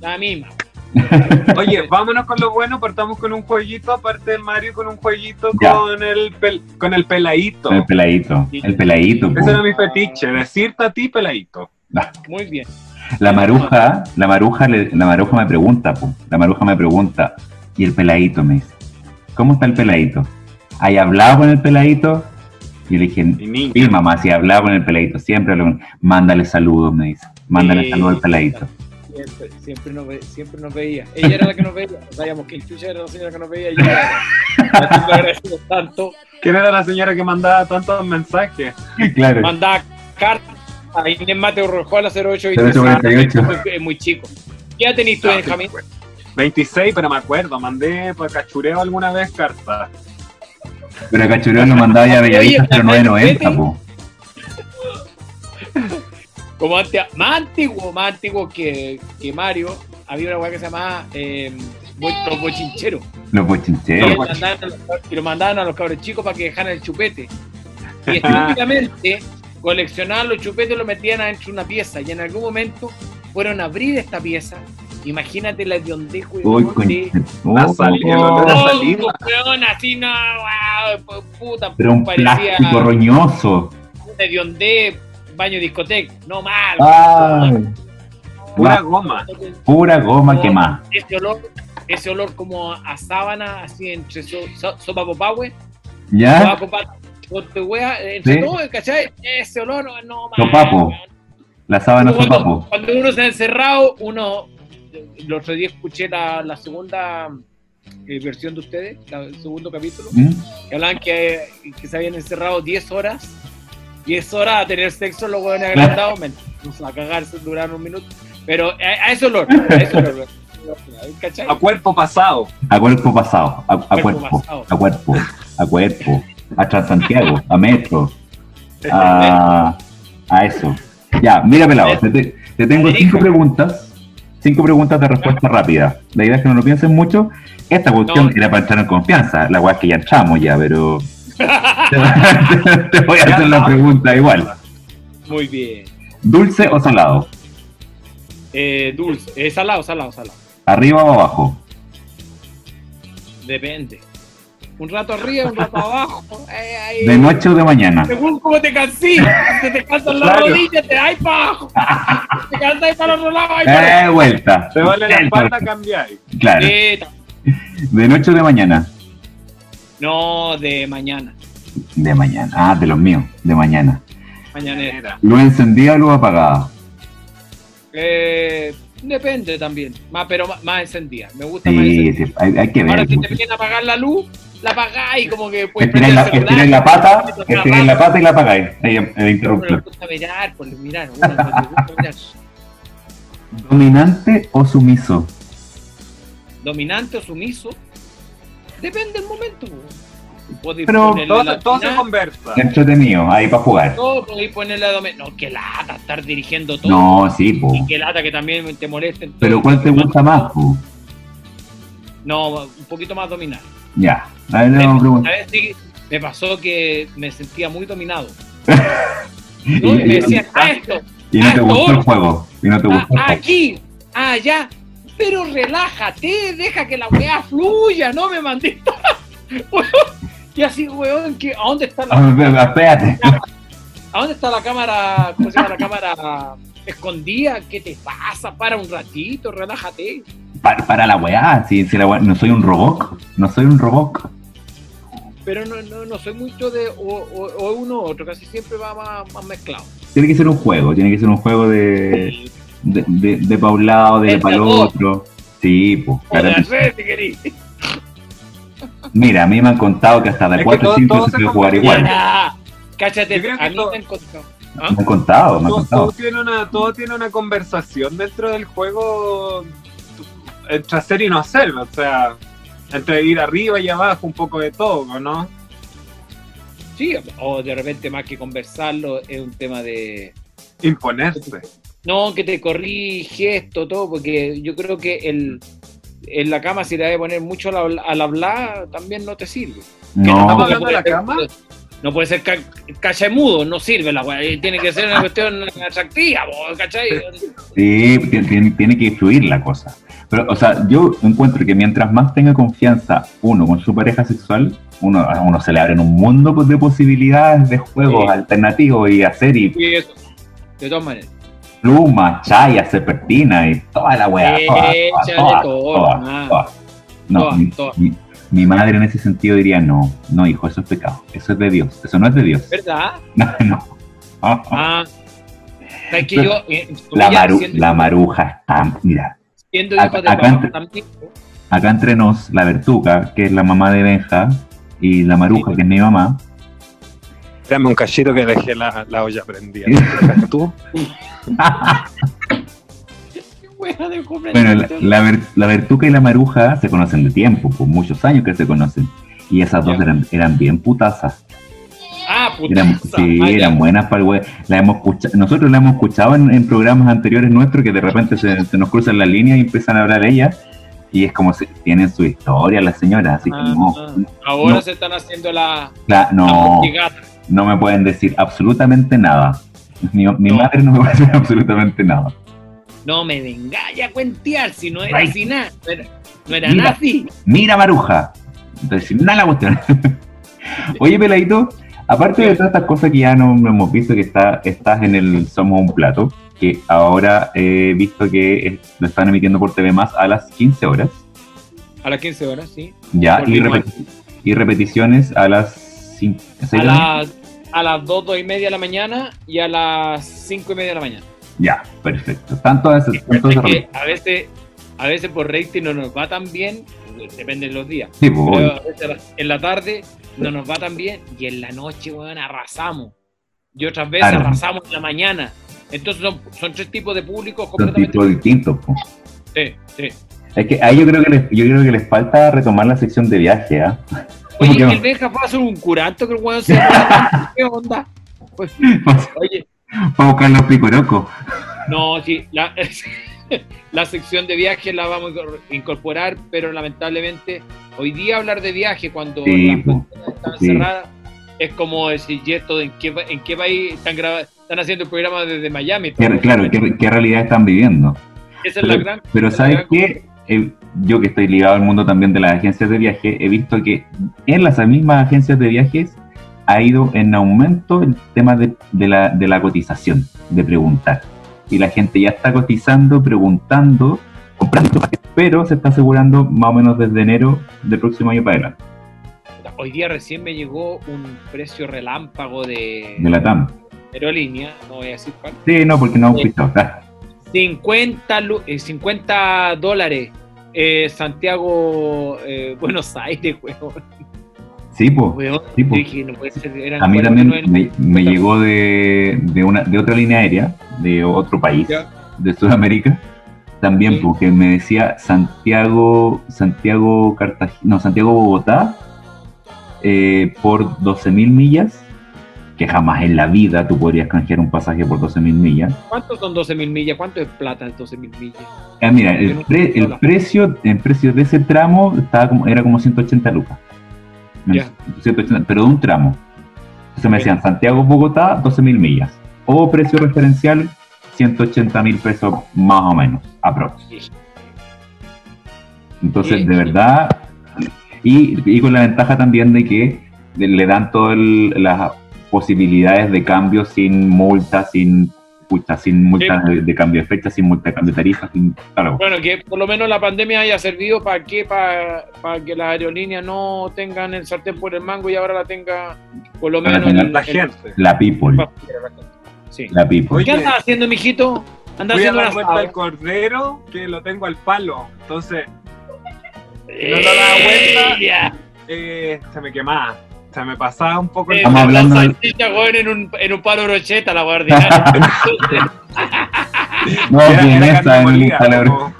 la misma. (laughs) Oye, vámonos con lo bueno, partamos con un jueguito, aparte del Mario, con un jueguito Ya. con el pel- con el peladito. El peladito, el peladito. Ese era mi fetiche, decirte a ti peladito. Muy bien. La maruja, la maruja, la maruja me pregunta, po. la maruja me pregunta, y el peladito me dice, ¿cómo está el peladito? ¿Hay hablado con el peladito? Y yo le dije, sí, mamá, si he hablado con el peladito, siempre hablo con mándale saludos, me dice, mándale Sí. saludos al peladito. Siempre, siempre, nos ve- siempre nos veía. Ella era la que nos veía. Sabíamos que el chucha era la señora que nos veía. Y yo era. Así que agradecemos tanto. ¿Quién era la señora que mandaba tantos mensajes? claro, Mandaba cartas a Inés Mateo Rojo a la 08 y 0848. Es muy chico. ¿Qué edad tenés tú, Benjamín? 26, pero me acuerdo, mandé por cachureo alguna vez cartas. pero a Cachureo lo mandaba ya a Bellavista Oye, 0990, po. como antes, más antiguo, más antiguo que, que Mario, había una weá que se llamaba eh, los bochincheros. Los Y bochincheros. lo mandaban a los, y lo mandaban a los cabros chicos para que dejaran el chupete. Y estúpidamente coleccionaban los chupetes y lo metían adentro de una pieza. Y en algún momento fueron a abrir esta pieza. Imagínate la hediondez, Uy, weón, con... de- La sal- el olor a saliva. weón, así no, wow, puta, Pero un parecía plástico roñoso. un hediondez, baño discoteca. No mal. Pura goma. pura goma quemada. Ese olor, ese olor como a sábana, así entre so, so- sopa popahue, ¿Ya? sopa popá, ponte wea, entre Sí. todo, ¿cachai? Ese olor, no, no mal. Sopapo. weón. La sábana sopapo. cuando uno se ha encerrado, uno. El otro día escuché la, la segunda eh, versión de ustedes, la- el segundo capítulo, ¿Mm? que hablaban que, que se habían encerrado 10 horas. 10 horas a tener sexo, los hueones agrandados, a cagarse, duraron un minuto. Pero a, a ese olor, a ese olor, ¿cachai? A cuerpo pasado. A cuerpo pasado. A, a Cuerpo cuerpo. pasado. A cuerpo. A cuerpo. A Transantiago. A Metro. A, a eso. Ya, mira, pelado. Te, te- te tengo cinco preguntas. Cinco preguntas de respuesta rápida. La idea es que no lo piensen mucho. Esta cuestión No. era para entrar en confianza. La weá es que ya entramos ya, pero. te, (laughs) (laughs) te voy a hacer la pregunta igual. Muy bien. ¿Dulce o salado? Eh, dulce, eh, salado, salado, salado. ¿Arriba o abajo? Depende. Un rato arriba, un rato abajo. ahí. ¿De noche o de mañana? Según cómo te cansí, si te cansan las Claro. rodillas, te das para abajo. Si te cansas para el otro lado, ahí para ¡Eh, vuelta! Te vale la espalda, cambiáis. Claro. ¿De noche o de mañana? No, de mañana. De mañana. Ah, de los míos. De mañana. Mañanera. Era. ¿Luz encendida o luz apagada? Eh, depende también. Más, pero más, más encendida. Me gusta más Sí, encendida. sí, hay, hay que Ahora, ver. si te piden apagar la luz, la apagáis como que puedes Estiráis la, estiráis la pata, estiráis la pata y la apagáis. Ahí, le gusta mirar, por. ¿Dominante o sumiso? Dominante o sumiso. Depende del momento. Podéis Pero Todo, todo se dominante, conversa. Entretenido, ahí para jugar. No, podéis ponerle la dominante. No, que lata estar dirigiendo todo. No, sí, po. Y que lata que también te molesten. todo. Pero ¿cuál te gusta más, po? No, un poquito más dominar. Ya. A ver, vamos a si me pasó que me sentía muy dominado. Y, (laughs) ¿no? Y me decían, ah, esto, y no te ah, gustó el juego. Y no te ah, gustó el ah, juego. aquí, ah, allá. Pero relájate, deja que la weá fluya, no me mandé. (laughs) y así, weón, que, ¿a dónde está Ah, la, Espérate. (laughs) ¿a dónde está la cámara, cómo se llama la cámara escondida? ¿Qué te pasa? Para un ratito, relájate. Para, para la weá, si, si la weá- no soy un robot. No soy un robot. Pero no, no, no soy mucho de o, o, o uno u otro, casi siempre va más, más mezclado. Tiene que ser un juego, tiene que ser un juego de, de, de, de pa' un lado, de para el otro. Sí, pues. Mira, a mí me han contado que hasta de que 4 o todo- 5 todo se puede jugar igual. Cáchate, creo que a mí todo- me han contado. Me han contado, me han Todo, contado. todo tiene una, todo tiene una conversación dentro del juego entre hacer y no hacer, o sea, entre ir arriba y abajo, un poco de todo, ¿no? Sí, o de repente más que conversarlo es un tema de... Imponerse. No, que te corrí gesto, todo, porque yo creo que el, en la cama si le vas a poner mucho al, habla- al hablar, también no te sirve. Que No, estamos hablando de la cama? No puede ser ca cachamudo, no sirve la weá. y Tiene que ser una cuestión atractiva, ¿cachai? sí, tiene, tiene- tiene que fluir la cosa. Pero, o sea, yo encuentro que mientras más tenga confianza uno con su pareja sexual, uno, a uno se le abren un mundo de posibilidades de juegos Sí. alternativos y hacer y Y eso, de todas maneras. plumas, chayas, serpentina y toda la weá. toda, toda, toda. No, Toda, mi, toda. mi- mi madre en ese sentido diría, no, no, hijo, eso es pecado, eso es de Dios, eso no es de Dios. ¿Verdad? (laughs) No, no. Ah. ¿Sabes que yo, eh, La, maru- la maruja está, mira, siendo acá- hijo de acá papá entre- también, acá entre nos, la Bertuca, que es la mamá de Benja, y la Maruja, que es mi mamá, Dame un cachito que dejé la, la olla prendida. (laughs) ¿Tú? (laughs) de comprar- bueno, la, la, Bertuca y la Maruja se conocen de tiempo, por muchos años que se conocen, y esas dos eran, eran bien putazas. Ah, Eran, putaza. sí, Ah, eran buenas para el hue- la hemos escuchado, nosotros la hemos escuchado en, en programas anteriores nuestros que de repente se, se nos cruzan las líneas y empiezan a hablar ellas y es como si tienen su historia las señoras, así que Ah, no, ah. Ahora no. se están haciendo la, la- no, no me pueden decir absolutamente nada. Mi, mi No. madre no me puede decir absolutamente nada. No me vengáis a cuentear si no era así nada. No era, no era Mira. nazi. Mira Maruja. Entonces, nada la cuestión. (laughs) Oye, Peladito, aparte de todas estas cosas que ya no, hemos visto, que está, estás en el Somos un Plato, que ahora he visto que es- lo están emitiendo por TV Más a las 15 horas, A las 15 horas, sí. ya, y, Volvimos repeti- y repeticiones a las 5, A las, a las 2, 2 y media de la mañana y a las 5 y media de la mañana. Ya, perfecto. Están todas esas. que a veces, a veces por rating no nos va tan bien, depende de los días. Sí, pues, Pero a veces en la tarde no nos va tan bien y en la noche, weón, arrasamos. Y otras veces Claro. arrasamos en la mañana. Entonces son, son tres tipos de públicos completamente tipos distintos. po. Sí, sí. Es que ahí yo creo que les, yo creo que les falta retomar la sección de viaje, ¿ah? Oye, ¿Cómo que el Benja fue a hacer un curanto que el weón se (laughs) ¿Qué onda? Pues, (laughs) oye, Para buscar los picorocos. no, sí, la, (laughs) la sección de viaje la vamos a incorporar, pero lamentablemente hoy día hablar de viaje cuando Sí, las fronteras están Sí. cerradas es como decir, ¿y esto en qué, en qué país están, están haciendo el programa desde Miami? ¿Qué- claro, ¿qué, qué realidad están viviendo? Esa es la Pero, gran... pero ¿sabes qué? Eh, yo que estoy ligado al mundo también de las agencias de viaje, he visto que en las mismas agencias de viajes ha ido en aumento el tema de, de la, de la cotización, de preguntar. Y la gente ya está cotizando, preguntando, comprando, pero se está asegurando más o menos desde enero del próximo año para adelante, Hoy día recién me llegó un precio relámpago de, de la TAM. aerolínea, no voy a decir cuál. Sí, no, porque no hemos visto. Ah, 50, lu- eh, 50 dólares eh, Santiago, eh, Buenos Aires, (laughs) weón. Sí, pues. Weón, Sí, po. yo dije, no puede ser, eran A mí 49 también me, me llegó de, de, una, de otra línea aérea, de otro país, Ya. de Sudamérica, también Sí. porque me decía Santiago, Santiago Cartagena, no, Santiago Bogotá, eh, por 12 mil millas, que jamás en la vida tú podrías canjear un pasaje por 12 mil millas. ¿Cuántos son 12 mil millas? ¿Cuánto es plata 12 mil millas? Ah, mira, el, pre- el precio, el precio de ese tramo estaba como, era como 180 lucas. Ya. 180, pero de un tramo. Entonces me decían Santiago Bogotá, 12 mil millas. O precio referencial, 180 mil pesos más o menos, aprox. Entonces, de verdad, y, y con la ventaja también de que le dan todas las posibilidades de cambio sin multa, sin pucha, sin multa de, de cambio de fecha, sin multa de cambio de tarifa, sin claro. Bueno, que por lo menos la pandemia haya servido para que para, que las aerolíneas no tengan el sartén por el mango y ahora la tenga por lo Para menos el- La el- gente. La people, Sí. la people. ¿Qué andas haciendo, mijito? ¿Andas haciendo una vuelta al cordero que lo tengo al palo. Entonces, Eh, no lo da vuelta. ya. eh, se me quemaba. Se me pasaba un poco Eh, Estamos la hablando weón, en un, en un palo brocheta, la guardia. (laughs) No, Era- bien era carne en molida, como-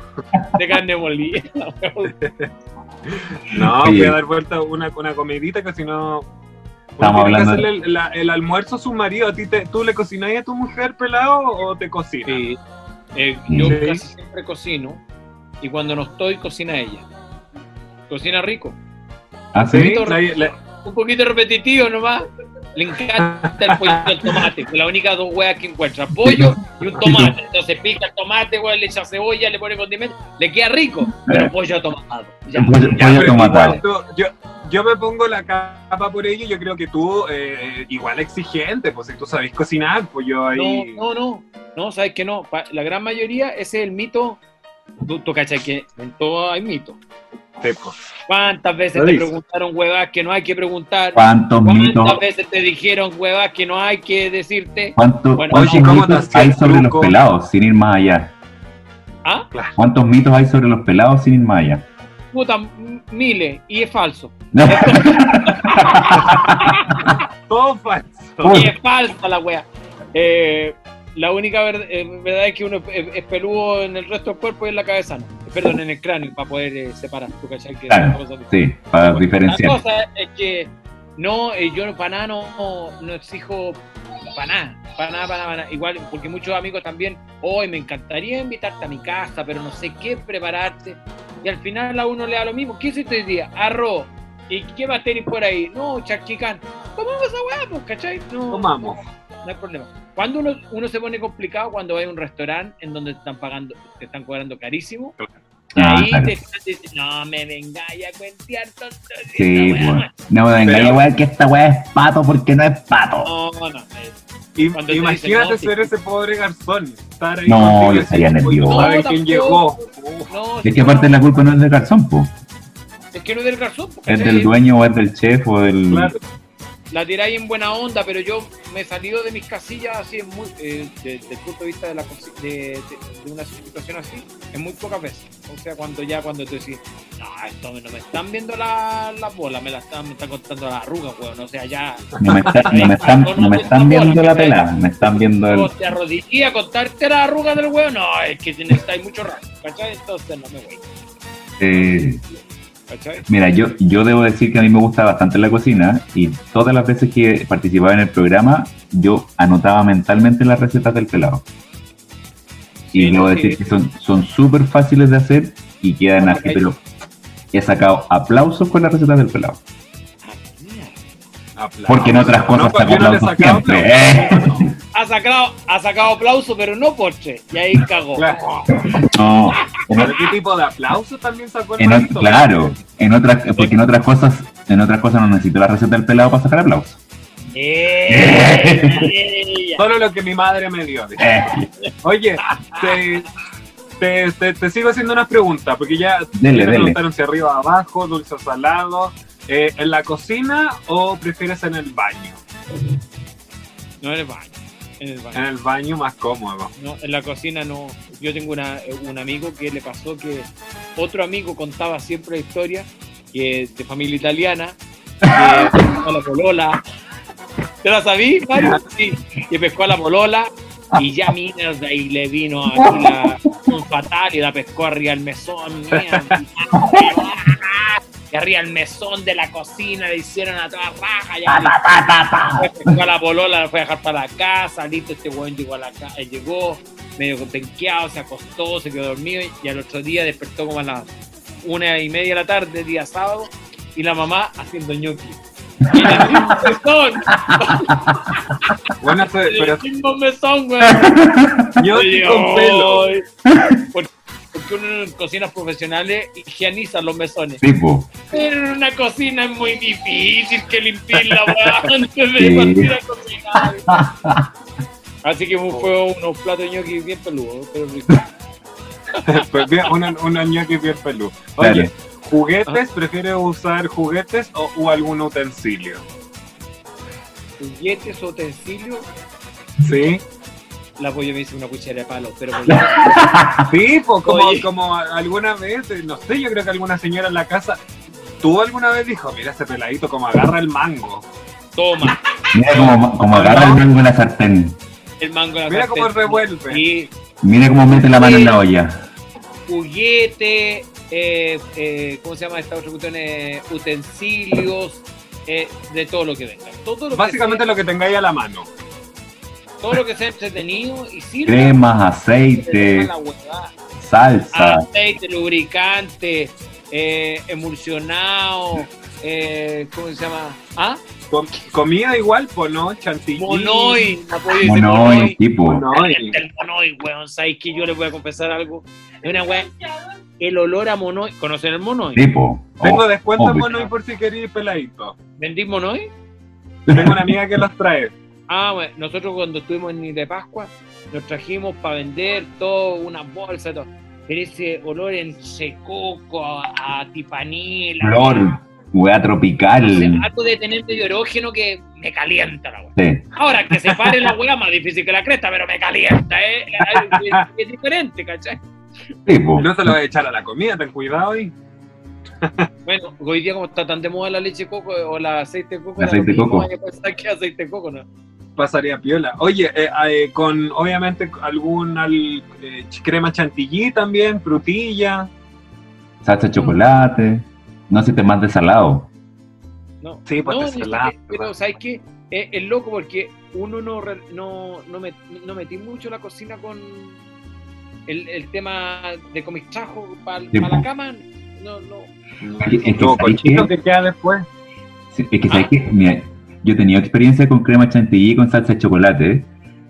de carne molida. (laughs) No, voy a dar vuelta una, una comidita que si no. Estamos tiene que hablando- hacerle el, la- el almuerzo a su marido. ¿A ti te, ¿Tú le cocinas a tu mujer pelado o te cocina? Sí. Eh, yo Sí. casi siempre cocino y cuando no estoy, cocina ella. Cocina rico. ¿Ah, sí? Sí, la- la- Un poquito repetitivo nomás. Le encanta el pollo y el tomate. La única dos hueas que encuentra. Pollo y un tomate. Entonces pica el tomate, weón, le echa cebolla, le pone condimento. Le queda rico, pero Eh. pollo tomatado. Ya. Pollo- Ya, pollo tomatado. yo, yo me pongo la capa por ello y yo creo que tú, eh, igual exigente, pues si tú sabes cocinar, pues yo No, ahí. no, no. No, sabes que no. La gran mayoría, ese es el mito. Tú, tú cachai que en todo hay mito. ¿Cuántas veces te preguntaron huevas que no hay que preguntar? ¿Cuántos ¿Cuántas mitos, veces te dijeron huevas que no hay que decirte? cuántos, Bueno, cuántos oye, ¿cómo te mitos hay sobre los pelados, sin ir más allá? ¿Ah? ¿Cuántos mitos hay sobre los pelados sin ir más allá? Puta, miles. Y es falso. (laughs) Todo falso. Uy. Y es falsa la wea. Eh, la única ver- eh, verdad es que uno es, es peludo en el resto del cuerpo y en la cabeza no. Perdón, en el cráneo para poder eh, separar. ¿Tú cachai? Que Claro, cosa- sí, para La diferenciar. cosa es que No, eh, yo para nada no, no exijo para nada, para nada, para nada, para nada. Igual, porque muchos amigos también, hoy me encantaría invitarte a mi casa, pero no sé qué prepararte. Y al final a uno le da lo mismo. ¿Qué hiciste hoy día? Arroz. ¿Y qué va a tener por ahí? No, chachicán. Comamos esa weá, pues, ¿cachai? No, Comamos. no hay problema. Cuando uno, uno se pone complicado, cuando hay un restaurante en donde te están pagando, te están cobrando carísimo, Ah, ahí claro. te están diciendo, no me vengáis a cuentear tonterías. Sí, esta weá". pues. No me venga Pero- a weá que esta weá es pato porque no es pato. No, no, te imagínate dicen, no, sí. ser ese pobre garzón. Estar ahí No, yo estaría decir, "Uy, nervioso. ¿Saben No, quién llegó? no, Es que no, aparte la culpa no es del garzón, pues. es que no es del garzón, pues, Es del dueño o es del chef o del. Claro. La tiráis en buena onda, pero yo me he salido de mis casillas así, en muy, eh, de- desde el punto de vista de, la, de, de- de una situación así, en muy pocas veces. O sea, cuando ya, cuando tú decís, no, esto no me están viendo las la bolas, me la están, me están contando las arrugas, weón. O sea, ya No me, está- no me están, no me están viendo la pelada, me están viendo el. te arrodillé a contarte las arrugas del weón. No, es que necesitáis mucho rato, ¿cachai? Entonces no me voy, eh, ¿cachai? Mira, yo, yo debo decir que a mí me gusta bastante la cocina y todas las veces que participaba en el programa, yo anotaba mentalmente las recetas del pelado. Y Sí, debo decir sí. que son son súper fáciles de hacer y quedan así, pero he sacado aplausos con las recetas del pelado. Aplausos. Porque en otras cosas No, aplausos siempre. ¿eh? Ha sacado, ha sacado aplauso, pero no postre. Y ahí cagó. Claro. No, ¿Pero qué tipo de aplauso también sacó el en claro, en otras, porque en otras cosas, en otras cosas no necesito la receta del pelado para sacar aplausos. Eh. Solo lo que mi madre me dio. Eh, Oye, te, te, te- te sigo haciendo unas preguntas, porque ya Dele, me dele. preguntaron si arriba o abajo, dulce o salado. Eh, ¿En la cocina o prefieres en el baño? No en el baño. En el baño. En el baño más cómodo. No, en la cocina no. Yo tengo una, un amigo que le pasó que otro amigo contaba siempre la historia que de familia italiana, que (laughs) pescó a la polola. ¿Te la sabí, Mario? Sí. Que pescó a la polola y ya mierda y le vino aquí la, un fatal y la pescó arriba del mesón. mierda. (laughs) Arriba el mesón de la cocina le hicieron a toda raja. Ya Después pescó a la polola, la fue a dejar para la casa, listo, este weón llegó a la casa, llegó medio contenqueado, se acostó, se quedó dormido y al otro día despertó como a las una y media de la tarde, día sábado, y la mamá haciendo ñoqui. Y el mismo (laughs) mesón, Bueno, pero el mismo mesón, weón. (laughs) yo Y sí con pelo. ay, Porque uno en cocinas profesionales higieniza los mesones. tipo, Pero en una cocina es muy difícil que limpiar la (laughs) weá antes de Sí. partir a cocinar. Así que fue unos platos de ñoqui bien peludos, pero rico. (laughs) Pues bien, una, una ñoqui bien peludo. Oye, dale. ¿juguetes? ¿Prefieres usar juguetes o, o algún utensilio? Juguetes, utensilios, Sí. La pollo me hizo una cuchara de palo, pero (laughs) Sí, pues como, Oye. como alguna vez, no sé, yo creo que alguna señora en la casa, tú alguna vez dijo, mira ese peladito como agarra el mango. toma, Mira cómo, cómo agarra el mango en la sartén. el mango en la Mira sartén. cómo revuelve. Y Mira cómo mete la mano en la olla. juguete, eh, eh, ¿cómo se llama esta otra cuestión? Eh, utensilios, eh, de todo lo que venga. Todo lo que Básicamente sea- lo que tengáis a la mano. Todo lo que sea entretenido y sirva. Cremas, aceite, salsa. aceite, lubricante, eh, emulsionado, eh, ¿cómo se llama? ¿Ah? Com- comida igual, pues no, chantilly. Monoy, Monoy, monoy. tipo. Monoy. El monoy, weón, ¿sabes que Yo les voy a confesar algo. Es una weá, el olor a monoy. ¿Conocen el monoy? Tipo. Tengo Oh, descuento en. Monoy por si queréis peladito. ¿Vendís monoy? Tengo una amiga que los trae. Ah, bueno, nosotros cuando estuvimos en Ni de Pascua, nos trajimos para vender todo, una bolsa, todo. Pero ese olor en secoco, a, a tipanil, Flor, hueá no sé, tropical. algo de tener medio erógeno que me calienta la. Sí. Ahora, que se pare la weá más difícil que la cresta, pero me calienta, ¿eh? Es, es diferente, ¿cachai? No se lo voy a echar a la comida, ten cuidado ahí. (laughs) Bueno, hoy día como está tan de moda la leche de coco o la aceite de coco, El era lo aceite de coco. que pensar que aceite de coco, ¿no? Pasaría piola. Oye, eh, eh, con obviamente algún al- eh, crema chantilly también, frutilla. Salsa de chocolate. No se te más de salado. No, Sí, pues, no, pero. ¿sabes qué? Es, es loco porque uno no, no, no, met- no metí mucho la cocina con el, el tema de comistrajo para Sí, la po. cama. No, no. Es que- es que queda después. Sí, Es que, ¿sabes qué? Mira, yo he tenido experiencia con crema chantilly y con salsa de chocolate,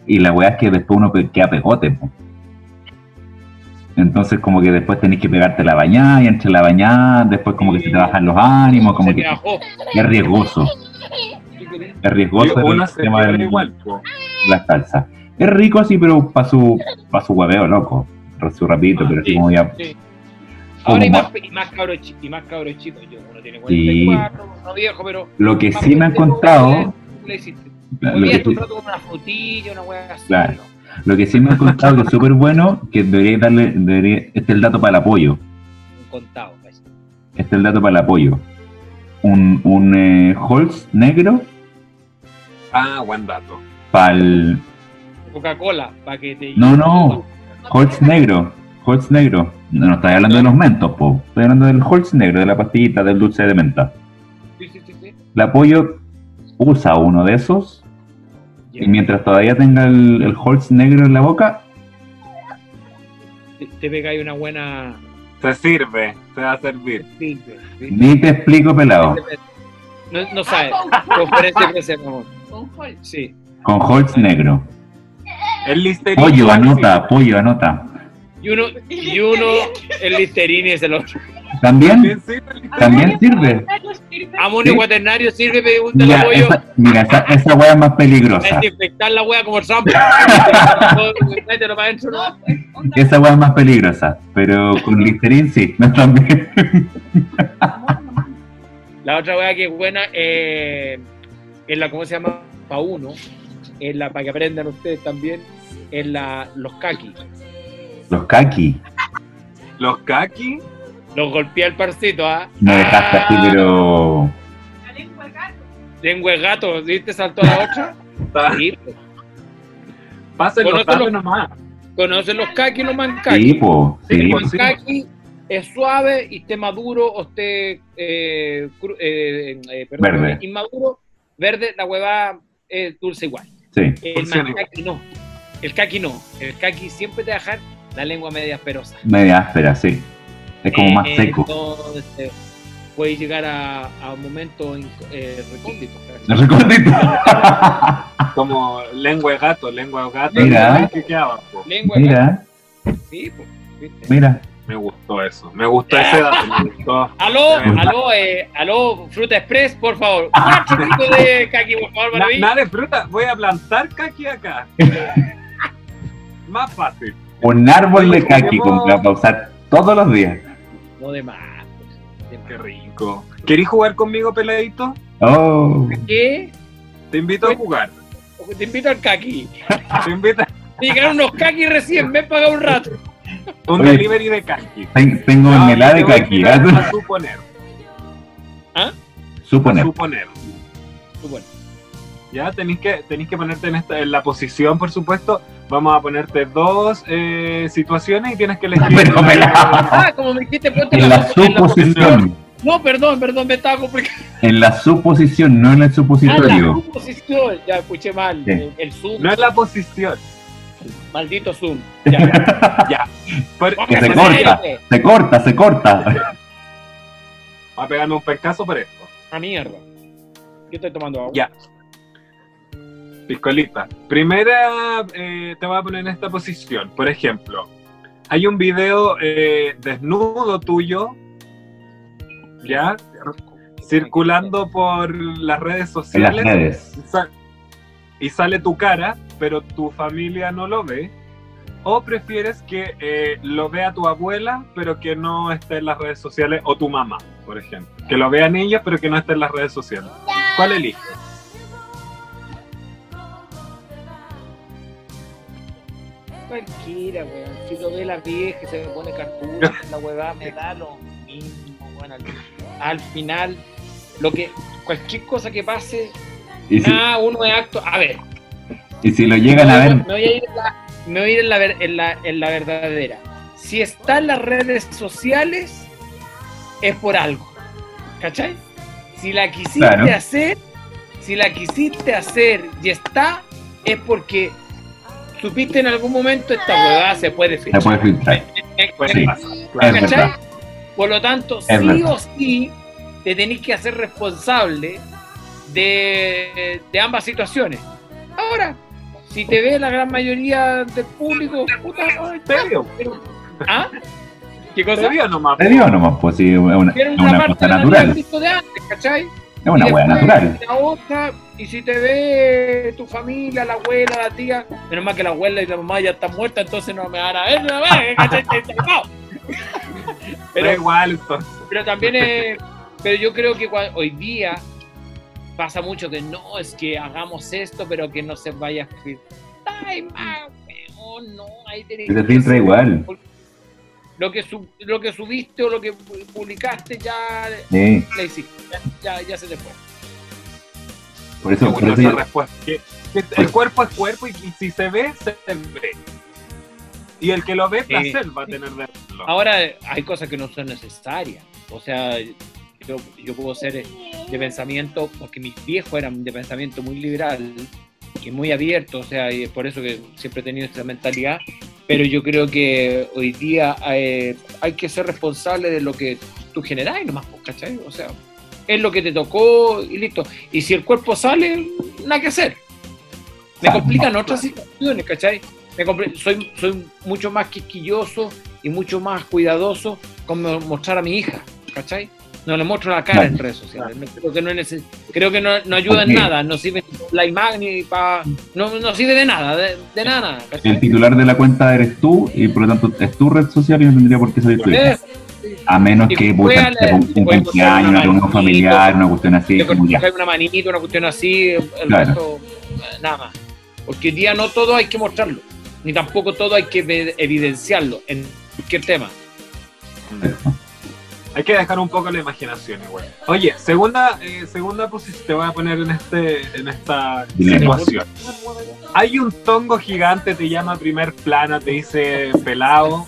y la weá es que después uno queda pegote, po. Entonces, como que después tenés que pegarte la bañada, y entre la bañada, después como que se te bajan los ánimos, como se que es riesgoso. Es riesgoso el tema pierde de igual. la salsa. Es rico así, pero para su, pa su hueveo, loco. Su rapidito, Ah, pero así sí. como ya. Sí. Ahora y más, y más cabros y más cabros chicos. Yo, uno tiene Sí. 44, no viejo, pero. Lo que sí me han contado, lo que sí- trato con una frutilla, una hueá así. Claro. ¿no? Lo que sí me han contado que es súper bueno, que debería darle, debería, este es el dato para el apoyo. Un contado. pues. Este es el dato para el apoyo. Un, un eh, Holz negro Ah, buen dato. para el... Coca-Cola, para que te. No, no. Holz negro. Holz negro. No, no estoy hablando de los mentos, po. Estoy hablando del Holz negro, de la pastillita, del dulce de menta. Sí, sí, sí, sí. El apoyo usa uno de esos y mientras todavía tenga el, el Holz negro en la boca, Te, te pega ahí una buena. Se sirve, se va a servir. Ni te explico, pelado. No, no sabes. Conferencia. Con. Sí. Con Holz negro. El. Pollo, anota, pollo, anota. Y uno, (laughs) y uno, el Listerine es el otro. ¿También? También sirve el listerine. ¿También sirve? Amonio Sí. cuaternario sirve, pregúntale Mira, apoyo. esa, mira, esa, esa weá es más peligrosa. Desinfectar la wea como el. (laughs) (laughs) Esa weá es más peligrosa. Pero con Listerine sí, no también. La otra wea que es buena eh, es la, ¿cómo se llama? Pa' uno. Es la, para que aprendan ustedes también, es la, los kaki. Los kaki. Los kaki. Los golpea el parcito, ¿ah? Me dejaste así, pero. La lengua del gato. Lengua de gato, ¿viste? Saltó la otra. Sí, pues. Los datos nomás. ¿Conocen los kaki y los mankaki? Sí, po. Sí, El sí. mankaki es suave y esté maduro o esté eh, eh, eh, perdón, Verde. inmaduro, verde, la hueva es dulce igual. sí. El mankaki no. El kaki no. El kaki siempre te va a dejar la lengua media asperosa. Media áspera, sí. Es como más Eh, seco. Entonces, puede llegar a, a momentos inc- eh, recónditos. ¿No recordito? (laughs) Como lengua de gato, lengua de gato. Mira. Lengua de Mira, gato, sí, pues, ¿viste? mira. Me gustó eso. Me gustó ese dato. Me gustó. Aló, aló, eh, aló, Fruta Express, por favor. Cuatro tipos de kaki, por favor, para Na- mí. nada de fruta. Voy a plantar kaki acá. (laughs) Más fácil. Un árbol de kaki con- para usar todos los días. No de más. pues, Qué rico. ¿Querés jugar conmigo, peladito? Oh. ¿Qué? Te invito a jugar. Te invito al kaki. (laughs) Te invito a Me llegaron unos kaki recién, me he pagado un rato. un Oye. delivery de kaki. Ten- Tengo No, mermelada te de a kaki. ¿ah? A suponer. A Suponer. suponer. Ya tenéis que, tenéis que ponerte en, esta, en la posición, por supuesto. Vamos a ponerte dos eh, situaciones y tienes que elegir. (laughs) Pero me la- ah, como me dijiste, ponte En la en la suposición. No, perdón, perdón, me estaba complicando. En la suposición, no en el Ah, la supositorio. suposición. Ya escuché mal. Sí. El, el Zoom, No es la posición. maldito Zoom. (laughs) Ya. Por- Que se corta. Se corta, se corta. Va a pegarme un pescazo por esto. A mierda. Yo estoy tomando agua. Ya. Piscolita. Primera, eh, te voy a poner en esta posición. Por ejemplo, hay un video eh, desnudo tuyo, ¿ya? Circulando por las redes En las sociales. redes. y sa- y sale tu cara, pero tu familia no lo ve. O prefieres que eh, lo vea tu abuela, pero que no esté en las redes sociales, o tu mamá, por ejemplo. Que lo vean ellos, pero que no esté en las redes sociales. ¿Cuál eliges? Cualquiera, weón. Si lo ve la vieja, se me pone cartucho, la huevada me da lo mismo, weón. Al, al final, lo que, cualquier cosa que pase, Y si, nada, uno es acto. A ver, y si lo llegan a ver, me voy a ir en la, me voy a ir en la, en la, en la verdadera. Si está en las redes sociales, es por algo. ¿Cachai? Si la quisiste Claro. hacer, si la quisiste hacer y está, es porque supiste en algún momento esta huevada se puede Se filtrar. puede filtrar. Sí. Es verdad. Por lo tanto, Es sí verdad. o sí, te tenés que hacer responsable de, de ambas situaciones. Ahora, si te ve la gran mayoría del público, puta, Te vio, pero- ¿ah? ¿Qué cosa? vio nomás. Te dio nomás, pues sí, es una, una una parte cosa natural. de antes, ¿cachai? Es una después, natural. La otra, y si te ve tu familia, la abuela, la tía, menos mal que la abuela y la mamá ya están muertas, entonces no me van a ver, no. (laughs) Pero Pero, igual, pero también es, pero yo creo que hoy día pasa mucho que no, es que hagamos esto, pero que no se vaya a filtrar. Ay, ma, weón, no, ahí tenés que filtra igual. Lo que, sub- lo que subiste o lo que publicaste ya Sí, le hiciste, ya, ya, ya se te fue. Por eso, por eso respuesta. Que- que el cuerpo es cuerpo y, y si se ve, se ve. Y el que lo ve, placer va a tener de verlo. Ahora hay cosas que no son necesarias. O sea, yo, yo puedo ser de pensamiento, porque mis viejos eran de pensamiento muy liberal y muy abierto, o sea, y es por eso que siempre he tenido esta mentalidad. Pero yo creo que hoy día eh, hay que ser responsable de lo que tú generás nomás, pues, ¿cachai? O sea, es lo que te tocó y listo. Y si el cuerpo sale, nada que hacer. Me Claro. complican otras situaciones, ¿cachai? Me soy, soy mucho más quisquilloso y mucho más cuidadoso con mo- mostrar a mi hija, ¿cachai? No le muestro la cara en redes sociales. No- creo que no, es creo que no, no ayuda en nada, no sirve la imagen ni para. No, no sirve de nada, de, de nada, el titular de la cuenta eres tú y por lo tanto es tu red social y no tendría por qué salir tu hija. A menos que sea un, cumpleaños, una reunión familiar, una cuestión así, como ya. una manito, una cuestión así, el Claro. resto, eh, nada más. Porque hoy día no todo hay que mostrarlo, ni tampoco todo hay que evidenciarlo en cualquier tema. Hay que dejar un poco la imaginación igual. Oye, segunda, eh, segunda posición, te voy a poner en este, en esta situación. Hay un tongo gigante, te llama primer plano, te dice pelado,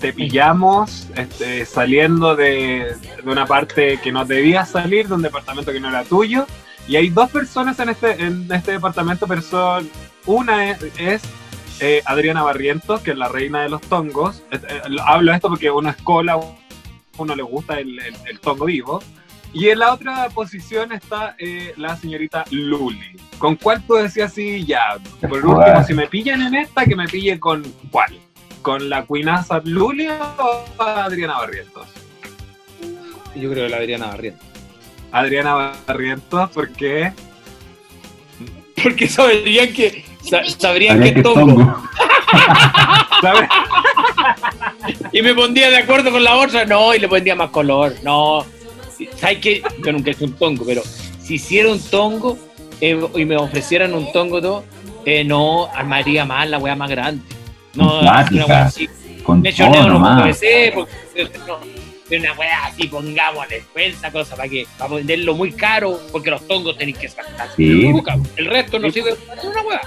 te pillamos este, saliendo de, de una parte que no debías salir, de un departamento que no era tuyo, y hay dos personas en este, en este departamento, pero son, una es, es, eh, Adriana Barrientos, que es la reina de los tongos. Eh, eh, lo- hablo esto porque uno es cola, uno le gusta el, el- el tongo vivo. Y en la otra posición está eh, la señorita Luli. ¿Con cuál tú decías así? Ya, por último, si me pillan en esta, que me pille con cuál. ¿Con la cuinaza Luli o Adriana Barrientos? Yo creo que la Adriana Barrientos. Adriana Barrientos, porque Porque sabrían que, sa- sabrían Habría que tongo. (laughs) (laughs) Y me pondría de acuerdo con la otra, no, y le pondría más color, no. ¿Sabes qué? Yo nunca he hecho un tongo, pero si hiciera un tongo eh, y me ofrecieran un tongo todo, eh, no, armaría más la wea más grande. No, una así. Con todo no, no nomás. porque una wea así, pongamos despensa, cosa, para que, para venderlo muy caro, porque los tongos tenéis que sacar. Sí. El resto no sirve para una wea.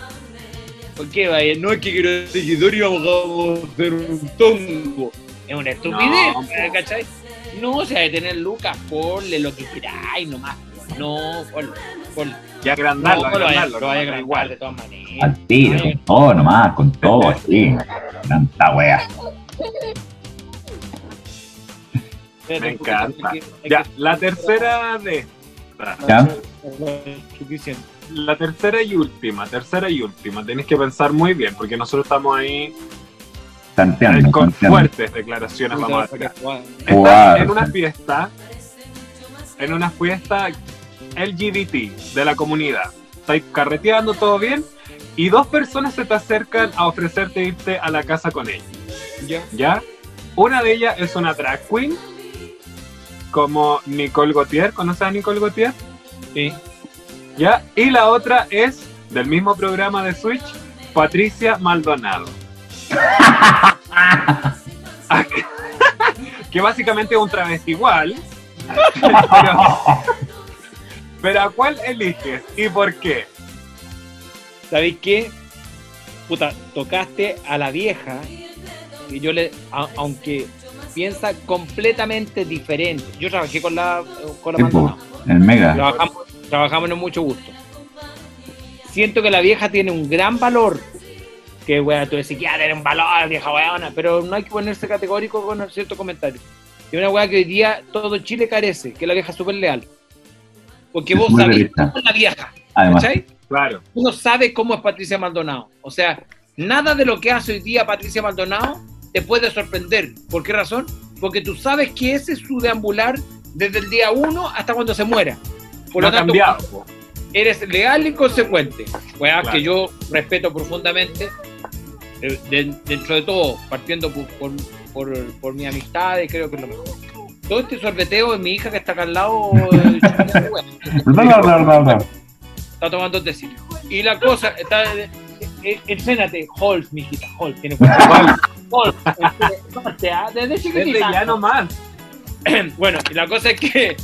¿Por qué? vaya? No es que quiero seguidor y vamos a hacer un tongo. Es una estupidez, No. ¿cachai? No, se ha de tener lucas, ponle lo que queráis nomás. No, ponle, ponle. Y agrandarlo, no, no lo vaya, agrandarlo. lo vaya igual. de todas maneras. Al tiro, con todo nomás, con todo (laughs) así. Tanta wea. Me encanta. Ya, la tercera de esta. ¿Ya? Suficiente. La tercera y última, tercera y última. Tenéis que pensar muy bien, porque nosotros estamos ahí Tanteando, con tanteando. fuertes declaraciones. Vamos a hacer. En una fiesta, en una fiesta LGBT de la comunidad. Estáis carreteando todo bien y dos personas se te acercan a ofrecerte irte a la casa con ellos. Ya. ¿Ya? Una de ellas es una drag queen, como Nicole Gautier. ¿Conoces a Nicole Gautier? Sí. ¿Ya? Y la otra es del mismo programa de Switch, Patricia Maldonado. (laughs) (laughs) que básicamente es un travesti igual. (laughs) pero, pero ¿a cuál eliges y por qué? ¿Sabéis qué? Puta, tocaste a la vieja. Y yo le. a- aunque piensa completamente diferente. Yo trabajé con la, con la Sí, po, Maldonado. el mega. Trabajamos, trabajamos en mucho gusto. Siento que la vieja tiene un gran valor. Que, weón, tú decís, ya tiene un valor, vieja weona, pero no hay que ponerse categórico con ciertos comentarios. Y una weá que hoy día todo Chile carece, que es la vieja súper leal. Porque Es vos sabés cómo es la vieja, Además, ¿cachai? Claro. Uno sabe cómo es Patricia Maldonado. O sea, nada de lo que hace hoy día Patricia Maldonado te puede sorprender. ¿Por qué razón? Porque tú sabes que ese es su deambular desde el día uno hasta cuando se muera. Por no lo ha tanto, cambiado. eres leal y consecuente. Weá, Claro. que yo respeto profundamente. eh, de- dentro de todo, partiendo por, por, por- por mi amistad, y creo que es lo mejor. Todo este sorbeteo de mi hija que está acá al lado, (laughs) eh, no, no, no, no, no. está tomando tecito. Y la cosa está. eh, eh, Entrénate, Holz, mijita, Holz, tiene cuenta. Holz, este, ah, desde chiquitita. ya nomás. (clears throat) Bueno, y la cosa es que.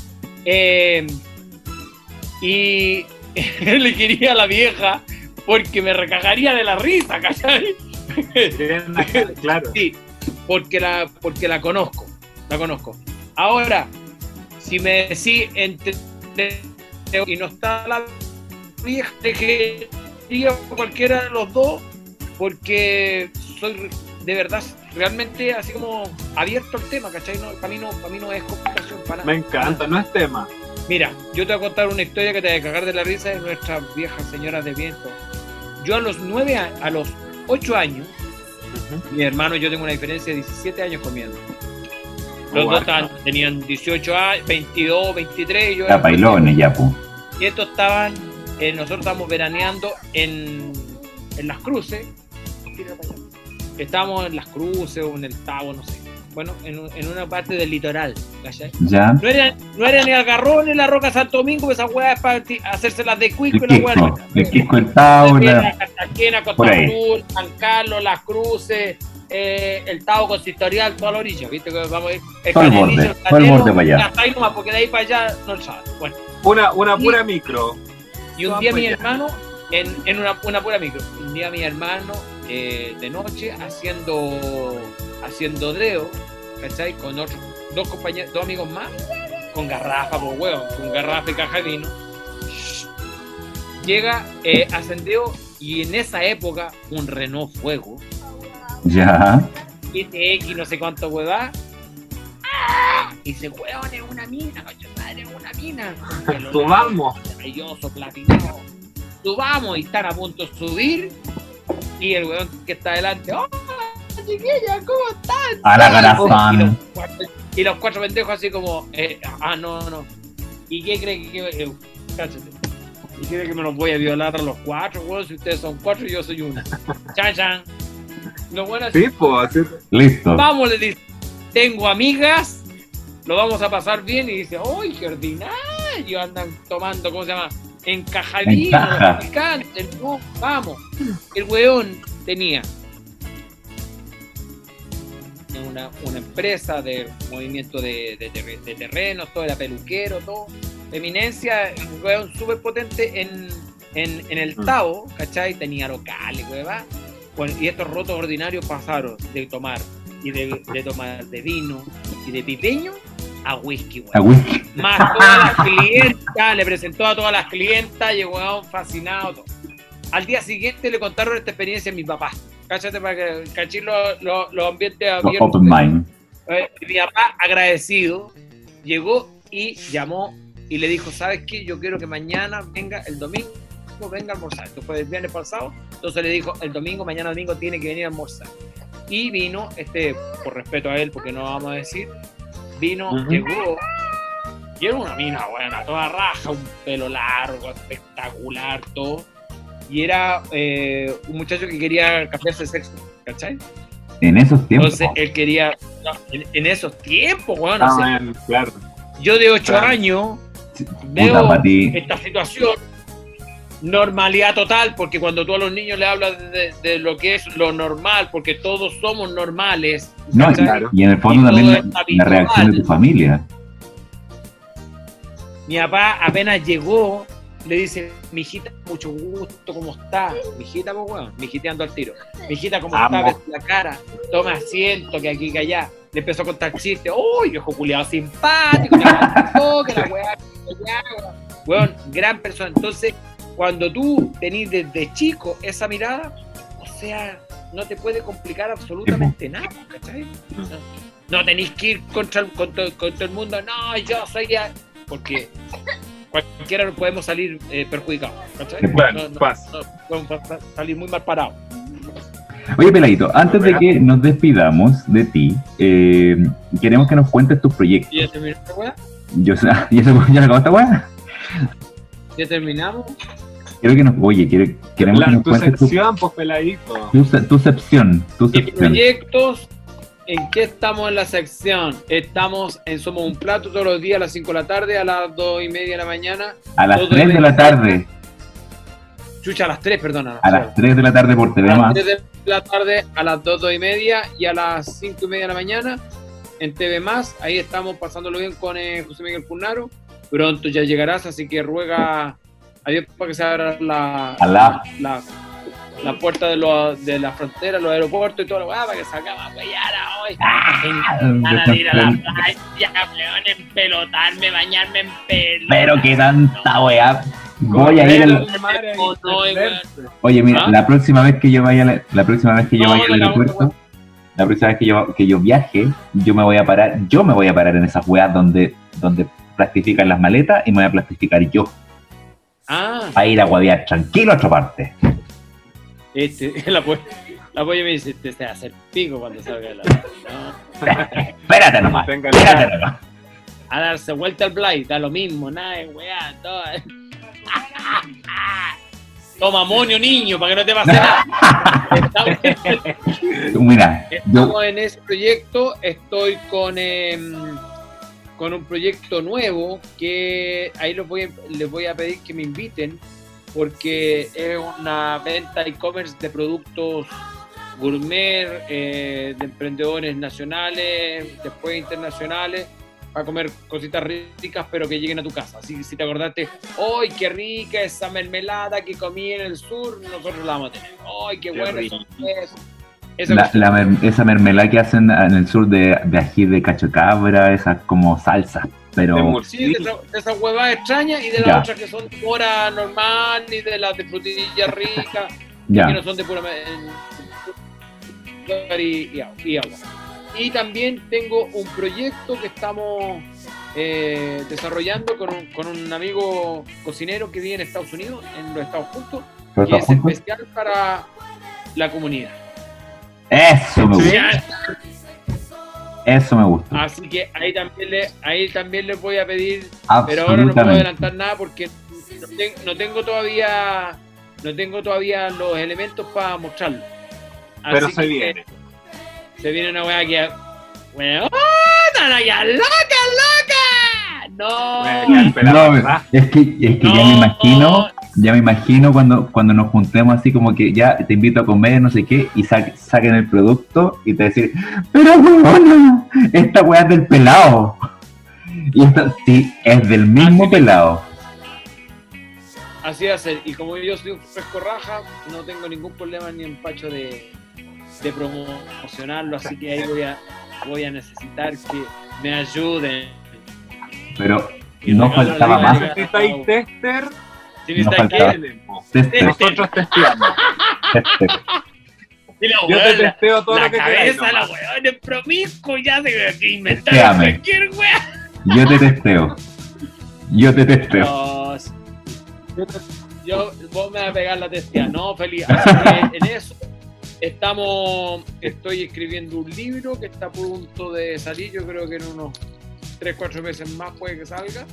eh, y (laughs) le quería a la vieja porque me recagaría de la risa, ¿cachai? claro. Sí, porque la, porque la conozco, la conozco. Ahora, si me decís entre y no está la vieja, que diría cualquiera de los dos, porque soy de verdad realmente así como abierto al tema, ¿cachai? No, para, mí no, para mí no es complicación para Me encanta, no es tema. Mira, yo te voy a contar una historia que te va a cagar de la risa de nuestras viejas señoras de viento. Yo a los nueve, a, los ocho años, mi hermano y yo tengo una diferencia de 17 años comiendo. Los dos estaban- tenían 18 años, 22, 23 y yo La era pailones ya, pu. Y estos estaban, eh, nosotros estábamos veraneando en, en las cruces. Estábamos en las cruces o en el Tabo, no sé. Bueno, en, en una parte del litoral, ¿cachai? Ya. No era, no era ni Algarrón ni la Roca Santo Domingo, esa weá es para hacerse las de cuico y la no. El Quisco el Tao, Cartagena, la- Cartagena, Por Costa. Azul, San Carlos, Las Cruces, eh, el Tao consistorial, toda la orilla, ¿viste? Que vamos a ir. Todo el Canelillo, borde, todo el Canelo, borde para allá. y hasta ahí nomás, porque de ahí para allá no lo sabe. Bueno, Una, una pura micro. y un día mi allá. hermano, en, en una, una pura micro, un día mi hermano eh, de noche haciendo, haciendo dreo, ¿cachai? Con otros, dos compañeros, dos amigos más, con garrafa, por huevo, con garrafa y caja de vino. Llega, eh, ascendió y en esa época un Renault Fuego, Ya. GTX, no sé cuánto huevá. ¡Ah! Y dice, huevón, es una mina, coño, madre, es una mina. Subamos. maravilloso, platinado. Subamos y están a punto de subir. Y el weón que está delante, ¡oh, chiquilla, ¿cómo están? A la Y los cuatro- Y los cuatro pendejos así como, eh, ah, no, no. ¿Y qué cree que, que- eh, cáchate. ¿Y cree que me los voy a violar a los cuatro, weón? Si ustedes son cuatro y yo soy uno. Chan, chan. Lo bueno es, Sí, pues, así. Listo. vamos, le dice, tengo amigas, lo vamos a pasar bien. Y dice, ¡ay, qué ordinario! Andan tomando, ¿cómo se llama? Encajadillo, picante, no, vamos. El weón tenía una, una empresa de movimiento de, de terrenos, todo era peluquero, todo. Eminencia, un weón súper potente en, en, en el Mm. Tao, ¿cachai? Tenía locales, weón. Bueno, y estos rotos ordinarios pasaron de tomar y de, de tomar de vino y de pipeño a whisky, weón A whisky. más todas las clientas, le presentó a todas las clientas, llegó fascinado. todo. Al día siguiente le contaron esta experiencia a mi papá. Cáchate para que cachín los lo, los ambientes abiertos. Open mind. Eh, mi papá, agradecido, llegó y llamó y le dijo, ¿sabes qué? Yo quiero que mañana venga el domingo, venga a almorzar. Esto fue el viernes pasado. Entonces le dijo, el domingo, mañana domingo tiene que venir a almorzar. Y vino, este, por respeto a él, porque no vamos a decir, vino, Ujú. llegó, y era una mina buena, toda raja, un pelo largo, espectacular, todo. Y era eh, un muchacho que quería cambiarse de sexo, ¿cachai? En esos tiempos. Entonces él quería, no, en, en esos tiempos, bueno, Ah, o sea, bueno, claro. yo de 8 claro. años veo esta situación, normalidad total, porque cuando tú a los niños le hablas de, de lo que es lo normal, porque todos somos normales, No. Claro. y en el fondo también la, reacción de tu familia. mi papá apenas llegó, le dice, mijita, mucho gusto, ¿cómo está? Mijita, pues weón, mijiteando al tiro. Mijita, ¿cómo Amo. está? Ves la cara, toma asiento, que aquí, que allá. le empezó a contar chistes. ¡Uy, viejo culiado simpático! Que la, (laughs) que la weá, que la weá. Weón, gran persona. Entonces, cuando tú tenés desde chico esa mirada, o sea, no te puede complicar absolutamente nada, ¿cachai? No tenéis que ir contra, el- contra, contra el mundo, no, yo soy ya. Porque cualquiera podemos salir eh, perjudicados, ¿cachai? Bueno, No, no, pasa. no, podemos salir muy mal parados. Oye, Peladito, antes de que nos despidamos de ti, eh, queremos que nos cuentes tus proyectos. ¿Y ya terminó esta weá? Yo sé, ¿y (laughs) eso ya acabó esta weá? ¿Ya terminamos? Quiero que nos, oye, quiero- queremos que La, nos tu cuentes tu, sección, pues peladito. tu, se- tu sección, tu sección. proyectos, ¿en qué estamos en la sección? Estamos en Somos un Plato todos los días a las 5 de la tarde, a las 2 y media de la mañana. A las todo 3 de la tarde, Chucha, a las 3, perdona. a las 3 de la tarde por A TV las más. 3 de la tarde, a las 2, 2 y media y a las 5 y media de la mañana en TV Más. Ahí estamos pasándolo bien con eh, José Miguel Punaro. Pronto ya llegarás, así que ruega a Dios para que se abra la, la, la puerta de, los- de la frontera, los aeropuertos y todo lo weá, para que salgamos a huellar a hoy. Ganas de ir a la playa, weón, empelotarme, bañarme en pelo. Pero qué tanta weá. Voy a ir al-. Oye, mira, ¿Ah? la próxima vez que yo vaya, la, la próxima vez que yo No, vaya al aeropuerto, la próxima vez que yo, que yo viaje, yo me voy a parar, yo me voy a parar en esas weas donde, donde plastifican las maletas y me voy a plastificar yo Ah, para ir a guadear tranquilo a otra parte. este, (laughs) la, la polla me dice, te se hace el pico cuando salga de la no. (laughs) Espérate nomás, Tenga espérate nomás. A darse vuelta al Blay, da lo mismo, nada de weá, todo. (laughs) Toma amonio, niño, para que no te pase nada. Estamos, Mira, yo, estamos en ese proyecto, estoy con, em, con un proyecto nuevo que ahí los voy, les voy a pedir que me inviten porque es una venta e-commerce de productos gourmet, eh, de emprendedores nacionales, después internacionales, para comer cositas ricas pero que lleguen a tu casa. Así que si te acordaste, ¡ay, qué rica esa mermelada que comí en el sur! Nosotros la vamos a tener. ¡Ay, qué, Qué bueno! Esa la, cuestión. la mer- esa mermelada que hacen en el sur de, de ají de cacho cabra, esas como salsas, De pero de esa- de esas huevas extrañas y de las otras que son de mora normal y de las de frutilla rica (laughs) que no son de pura y, y agua- y también tengo un proyecto que estamos eh, desarrollando con un, con un amigo cocinero que vive en Estados Unidos, en los Estados Juntos, ¿Pero y todos es juntos? especial para la comunidad. Eso me gusta, eso me gusta. Así que ahí también le, ahí también les voy a pedir Pero ahora no puedo adelantar nada porque no, ten- no tengo todavía no tengo todavía los elementos para mostrarlo. Así Pero se viene. Se viene una weá que. ¡Weón! ¡Ana ya loca, loca! ¡No! No, es que, es que ya me No. imagino, ya me imagino cuando, cuando nos juntemos así como que ya te invito a comer, no sé qué, y sa- saquen el producto y te decir, pero weona, esta weá es del pelado. Y esta, sí, es del mismo Así pelado. Así va a ser. Y como yo soy un fresco raja, no tengo ningún problema ni empacho de, de promocionarlo. Así que ahí voy a, voy a necesitar que me ayuden. Pero Y no faltaba más. ¿Necesitáis tester? Si No Nosotros testeamos. Y la Yo te la- testeo todo la lo que cabeza, la nomás. weón es promiscuo, ya se que inventar Testeame. cualquier weá. Yo te testeo. Yo te testeo. Dios. Yo, te- yo- vos me vas a pegar la testía, no, feliz. (laughs) Así que en eso estamos, estoy escribiendo un libro que está a punto de salir, yo creo que en unos 3, 4 meses más puede que salga.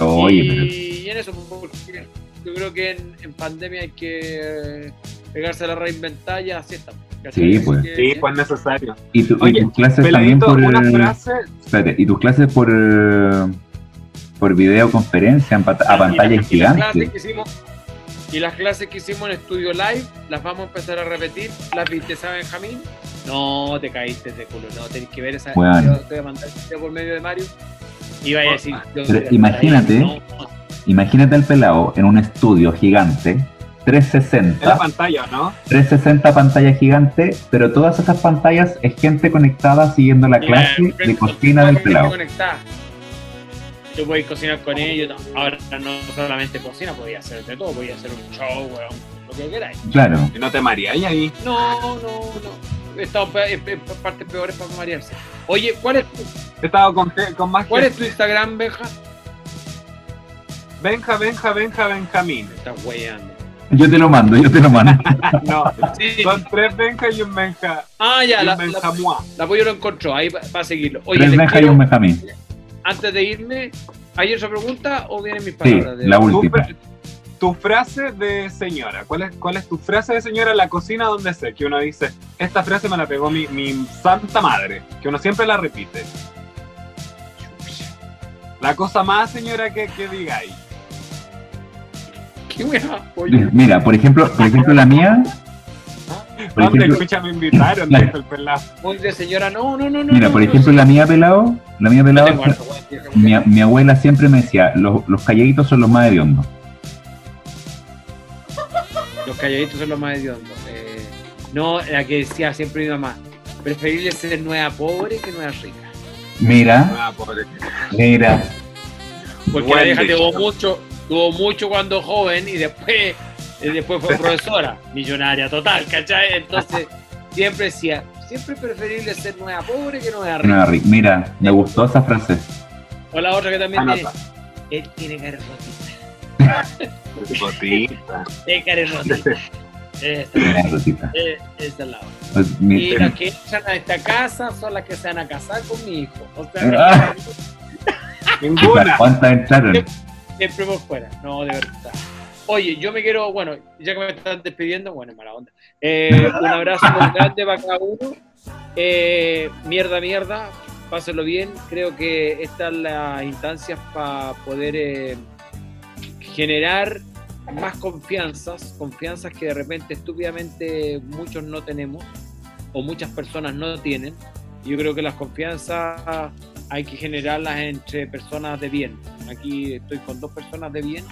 Oye, y, pero y en eso, porque yo creo que en, en pandemia hay que eh, pegarse la reinventada y así estamos. Sí, pues. que- Sí, pues necesario. ¿y, tu- y Oye, tus clases también por frase. espérate, ¿y tus clases por eh, por videoconferencia en pat- a Y pantalla las- y las clases gigante? que hicimos- Y las clases que hicimos en Estudio Live, las vamos a empezar a repetir. ¿Las viste, esa Benjamín? No, te caíste de culo. No, tenés que ver esa. Bueno. Yo te voy a mandar el video por medio de Mario. Y vaya a decir. Pero imagínate. no, Imagínate al pelado en un estudio gigante En la 360. pantalla, ¿no? 360 pantalla gigante, pero todas esas pantallas es gente conectada siguiendo la clase de cocina del pelado. conectada. Tú puedes cocinar con ellos. Ahora no solamente cocina, podía hacer de todo. Podía hacer un show, weón, lo que queráis. Claro. Y no te mareáis ahí. No, no, no. He estado en en partes peores para marearse. Oye, ¿cuál es, tu- He estado con, con más ¿cuál es gente. tu Instagram, Benja? Benja, Benja, Benja, Benjamín. Estás weyando. Yo te lo mando, yo te lo mando. (laughs) No, Sí. son tres Benja y un Benja. Ah, ya, la, la, la pollo lo encontró. Ahí va, va a seguirlo. Oye, Tres Benja y un Benjamín. antes de irme, ¿hay otra pregunta o vienen mis Sí, palabras? de- la Tu, última. fra- tu frase de señora. ¿Cuál es, ¿Cuál es tu frase de señora en la cocina donde sé? Que uno dice, esta frase me la pegó mi, mi santa madre. Que uno siempre la repite. La cosa más señora que, que digáis. ¿Qué wea, pollo? Mira, por ejemplo, por ejemplo la mía, por ¿Dónde ejemplo, escucha me invitaron? Claro. Dijo el pelado. Muy de señora, no, no, no, no. mira, no, por no, ejemplo no, la mía pelado, la mía pelado, mi, mi abuela siempre me decía, los, los calladitos son los más hediondos. Los calladitos son los más hediondos. Eh, no, la que decía siempre mi mamá. Preferible ser nueva pobre que nueva rica. Mira, Ah, pobre. mira, Porque Buen la vieja tuvo mucho, tuvo mucho cuando joven y después, y después fue (laughs) profesora, millonaria total, ¿cachai? Entonces (laughs) siempre decía, siempre es preferible ser nueva pobre que nueva rica. no, Rick, mira, me gustó esa frase. O la otra que también tiene, Anota. él tiene cara rotita. (laughs) Gotita. Tiene cara rotita. Esa, Mira, Rosita. eh, esa es la otra. Pues, Y las que entran a esta casa son las que se van a casar con mi hijo. O Ah. sea, Ninguna. ¿Cuántas entraron? Siempre por fuera. No, de verdad. Oye, yo me quiero, bueno, ya que me están despidiendo, bueno, mala onda. Eh, (laughs) un abrazo muy grande para cada uno. Eh, mierda, mierda, pásenlo bien. Creo que estas son las instancias para poder eh, generar más confianzas, confianzas que de repente estúpidamente muchos no tenemos o muchas personas no tienen. Yo creo que las confianzas hay que generarlas entre personas de bien. Aquí estoy con dos personas de bien.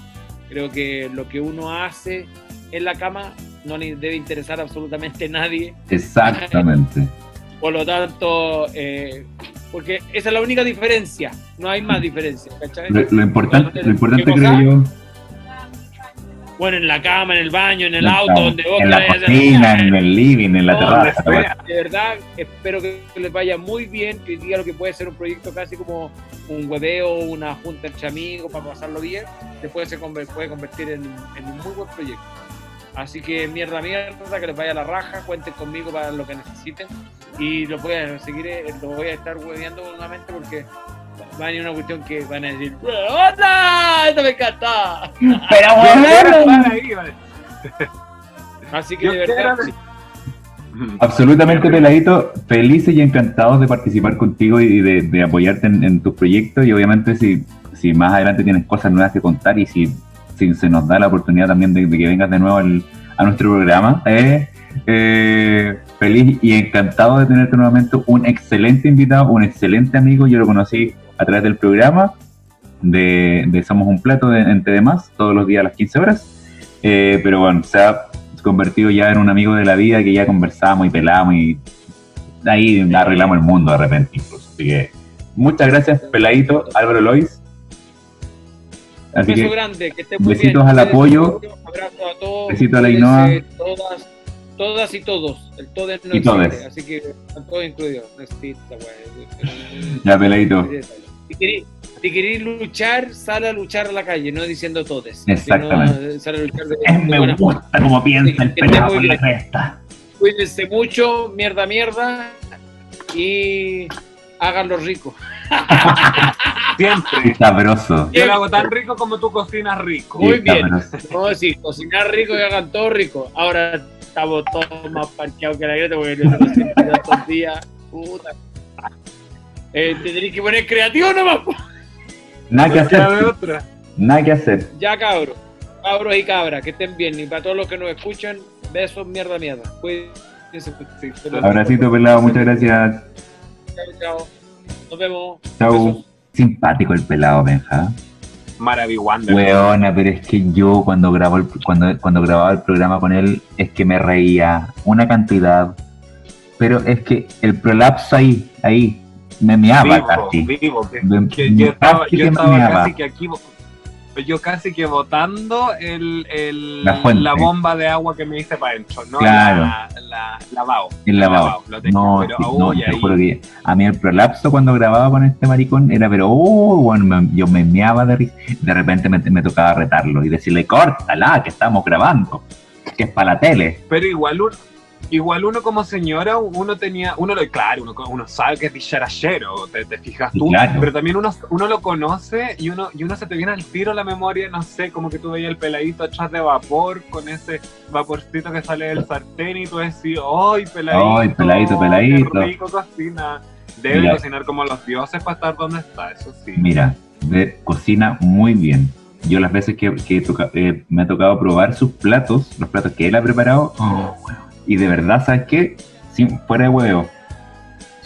Creo que lo que uno hace en la cama no le debe interesar absolutamente a nadie. Exactamente. (laughs) Por lo tanto, eh, porque esa es la única diferencia. No hay más diferencia. ¿cachai? Lo, lo importante, lo importante creo yo, Bueno, en la cama, en el baño, en el la- auto, donde vos en la cocina, en el living, en la No, terraza. De verdad, espero que les vaya muy bien, que hoy día lo que puede ser un proyecto casi como un hueveo, una junta entre amigos para pasarlo bien, después se puede convertir en, en un muy buen proyecto. Así que mierda, mierda, que les vaya a la raja, cuenten conmigo para lo que necesiten y lo voy a seguir, eh, lo voy a estar hueveando nuevamente porque va a venir una cuestión que van a decir ¡Onda! ¡Esto me encanta! (laughs) Pero bueno. Así que Yo de verdad, quiero- Absolutamente peladito, felices y encantados de participar contigo y de, de apoyarte en, en tus proyectos. Y obviamente si, si más adelante tienes cosas nuevas que contar y si, si se nos da la oportunidad también de, de que vengas de nuevo al- a nuestro programa, eh, eh, feliz y encantado de tenerte nuevamente. Un excelente invitado, un excelente amigo, yo lo conocí a través del programa de, de Somos un Plato de, entre demás, todos los días a las 15 horas, Eh, pero bueno, se ha convertido ya en un amigo de la vida que ya conversamos y pelamos y ahí arreglamos el mundo de repente incluso. Así que muchas gracias, peladito, Álvaro Lois. Un beso que grande, que estén muy besitos bien. al apoyo. Abrazo a todos. Besito a la Ainhoa. Todas, todas y todos. El no Y todes. existe, así que están todos incluidos. No existe, güey. ya peladito. Si queréis, si luchar, sale a luchar a la calle, no diciendo todes. Exactamente. sino, sale a luchar de, Eh, de Me buena forma. gusta como piensa el pelado con la cresta. Cuídense mucho, mierda, mierda. Y háganlo rico. (laughs) Siempre. Sabroso. Yo lo hago tan rico como tú cocinas rico. Muy Sí, bien. a decir, cocinar rico y hagan todo rico. Ahora estamos todos más parqueados que la greta porque yo no sé tantos días. Puta. Eh, te tenés que poner creativo nomás. Nada que hacer. Nada que hacer. Ya cabros. Cabros y cabras, que estén bien. Y para todos los que nos escuchan, besos, mierda, mierda. Cuídense. Abracito pelado, muchas gracias. Chao, chao. Nos vemos. Chau. Besos. Simpático el pelado, Benja. Maraviguanda. Weona, pero es que yo cuando grabo el, cuando, cuando grababa el programa con él, es que me reía una cantidad. Pero es que el prolapso ahí, ahí, me meaba vivo, casi. vivo, que- Me- que yo estaba, casi yo estaba casi que aquí yo casi que botando el, el- La bomba de agua que me hice para adentro, no Claro. la, la lavado. El lavado. lo tengo, No, pero sí, no, te juro que a mí el prolapso cuando grababa con este maricón era, pero, oh, bueno, me- yo me meaba de risa. De repente me, me tocaba retarlo y decirle, córtala, que estamos grabando, que es para la tele. Pero igual uno, igual uno como señora, uno tenía, uno lo, claro, uno, uno sabe que es dicharachero, te, te fijas tú, claro. pero también uno, uno lo conoce y uno, y uno se te viene al tiro a la memoria, no sé, como que tú veías el peladito atrás de vapor con ese vaporcito que sale del sartén y tú decís, ¡ay, peladito! Ay, peladito, peladito". ¡Qué rico cocina! Debe Mira. cocinar como los dioses para estar donde está, eso sí. Mira, ve- cocina muy bien. Yo las veces que, que toca- eh, me ha tocado probar sus platos, los platos que él ha preparado, oh, weón. Y de verdad, ¿sabes qué? Sin, fuera de huevo,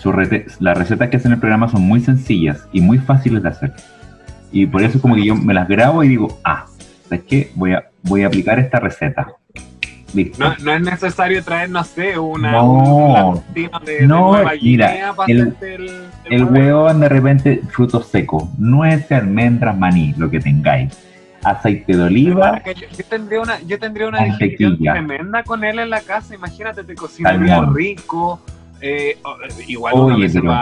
rete- las recetas que hacen en el programa son muy sencillas y muy fáciles de hacer. Y por eso como que yo me las grabo y digo, ah, ¿sabes qué? Voy a, voy a aplicar esta receta. Listo. No, no es necesario traer, no sé, una, No. un latino de, de No, mira, el- hacerte el, El huevo. de repente frutos secos, nueces, almendras, maní, lo que tengáis. Aceite de oliva, Yo, yo tendría una, yo tendría una tremenda con él en la casa. Imagínate, te cocinaría rico. eh, igual Oye, pero-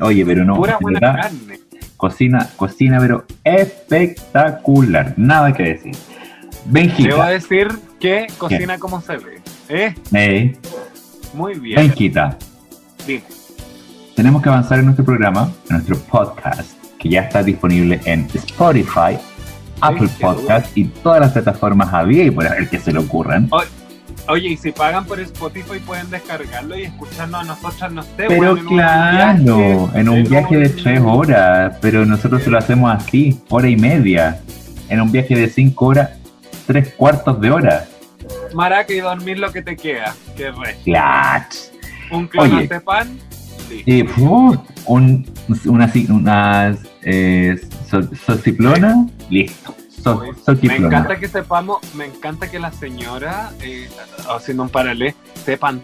oye, pero no, Pura buena verdad, carne. cocina, cocina, pero espectacular, nada que decir. Debo Benjita, decir que cocina como se ve. ¿Eh? eh, Muy bien. Benjita, Dime. tenemos que avanzar en nuestro programa, en nuestro podcast, que ya está disponible en Spotify, Apple Podcast y todas las plataformas había y por el que se le ocurran. Oye, y si pagan por Spotify pueden descargarlo y escucharnos a nosotras, no sé. Pero claro, viaje, en un viaje de tres horas, pero nosotros se lo hacemos así, hora y media. En un viaje de cinco horas, tres cuartos de hora. Maraca y dormir lo que te queda. Qué re. Clatch. Un clonazepam. Sí. Y uf, un, una, unas eh, so- sociplona, listo. Me encanta que sepamos, me encanta que la señora, eh, haciendo un paralelo, sepan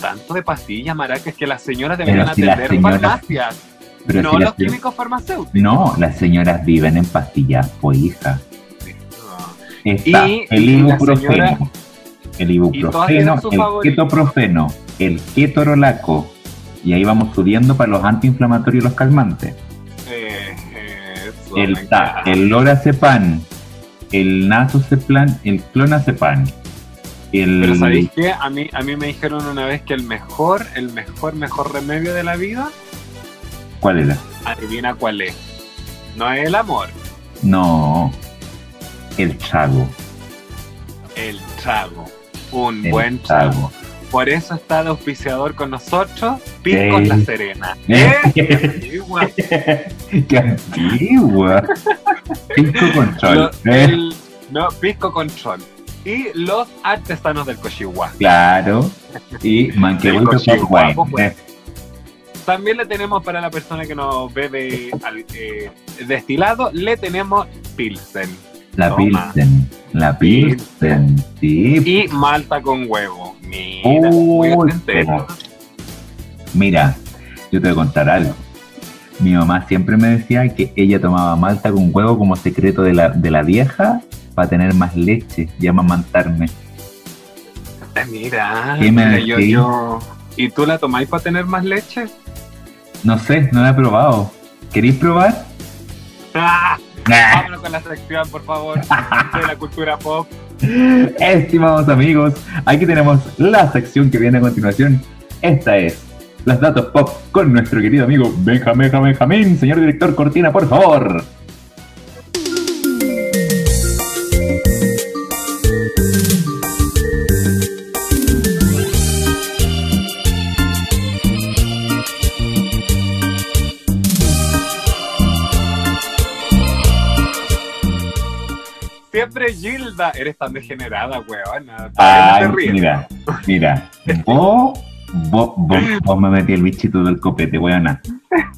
tanto de pastillas, maracas, que las señoras deberían si las atender señoras- farmacias, Pero no si los las- químicos farmacéuticos. no, las señoras viven en pastillas, pues hija. No. Está Y- el ibuprofeno, señora- el ibuprofeno, el ketoprofeno, el ketorolaco, y ahí vamos subiendo para los antiinflamatorios y los calmantes. Eh, eh, El, ta- el lorazepam, el nasoceplan, el clonazepam, el... Pero ¿sabéis qué? A mí, a mí me dijeron una vez que el mejor, el mejor, mejor remedio de la vida, ¿Cuál era? adivina cuál es. No es el amor, No, el chago. el trago. Un El buen trago. Por eso está de auspiciador con nosotros, Piscos Eh. La Serena. (laughs) Eh. ¿Eh? Antigua. (laughs) ¡Qué antigua! Pisco control. Lo- ¿eh? el- no, Pisco Control. Y los artesanos del Cochihuá. Claro. Y manquehuito El guapo, pues. ¿eh? También le tenemos para la persona que nos bebe al- eh, destilado, le tenemos Pilsen. La Toma. Pilsen. La Pilsen. Sí. Y malta con huevo. Mira, Uy, muy entero. Mira, yo te voy a contar algo. Mi mamá siempre me decía que ella tomaba malta con huevo como secreto de la, de la vieja para tener más leche y amamantarme. Mira, ¿Qué me yo. ¿Y tú la tomáis para tener más leche? No sé, no la he probado. ¿Queréis probar? ¡Ah! Nah. Vámonos con la sección, por favor, de la cultura pop. (laughs) Estimados amigos, aquí tenemos la sección que viene a continuación. Esta es los datos pop con nuestro querido amigo Benjamín Benjamín. Señor director Cortina, por favor. Siempre Gilda. Eres tan degenerada, weona. Ay, no mira, mira. Vos, vos, vos, vos me metí el bichito del copete, weona.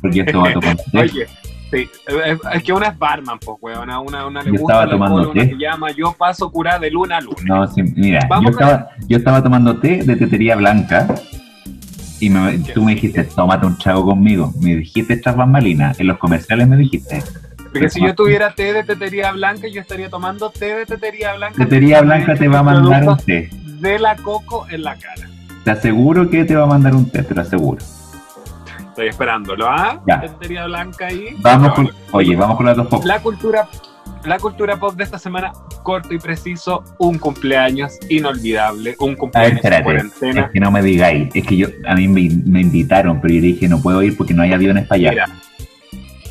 Porque esto va a tocar. Oye, Sí, es, que una es barman, pues, weón. A una, una le Yo gusta estaba tomando alcohol, una té. se llama Yo paso curada de luna a luna. No, sí, mira, yo estaba, yo estaba tomando té de tetería blanca y me- tú me dijiste, tómate un trago conmigo. Me dijiste estas bambalinas. En los comerciales me dijiste. Porque si yo tuviera té de tetería blanca, yo estaría tomando té de tetería blanca. Tetería blanca te va a mandar un té. De la coco en la cara. Te aseguro que te va a mandar un té, te lo aseguro. Estoy esperándolo, ¿ah? Ya. Tetería blanca ahí. Vamos con, oye, vamos con las dos pop. La cultura, la cultura pop de esta semana, corto y preciso, un cumpleaños inolvidable, un cumpleaños en espérate. cuarentena. Es que no me digáis. Es que yo, a mí me, me invitaron, pero yo dije, no puedo ir porque no hay aviones para allá. Mira,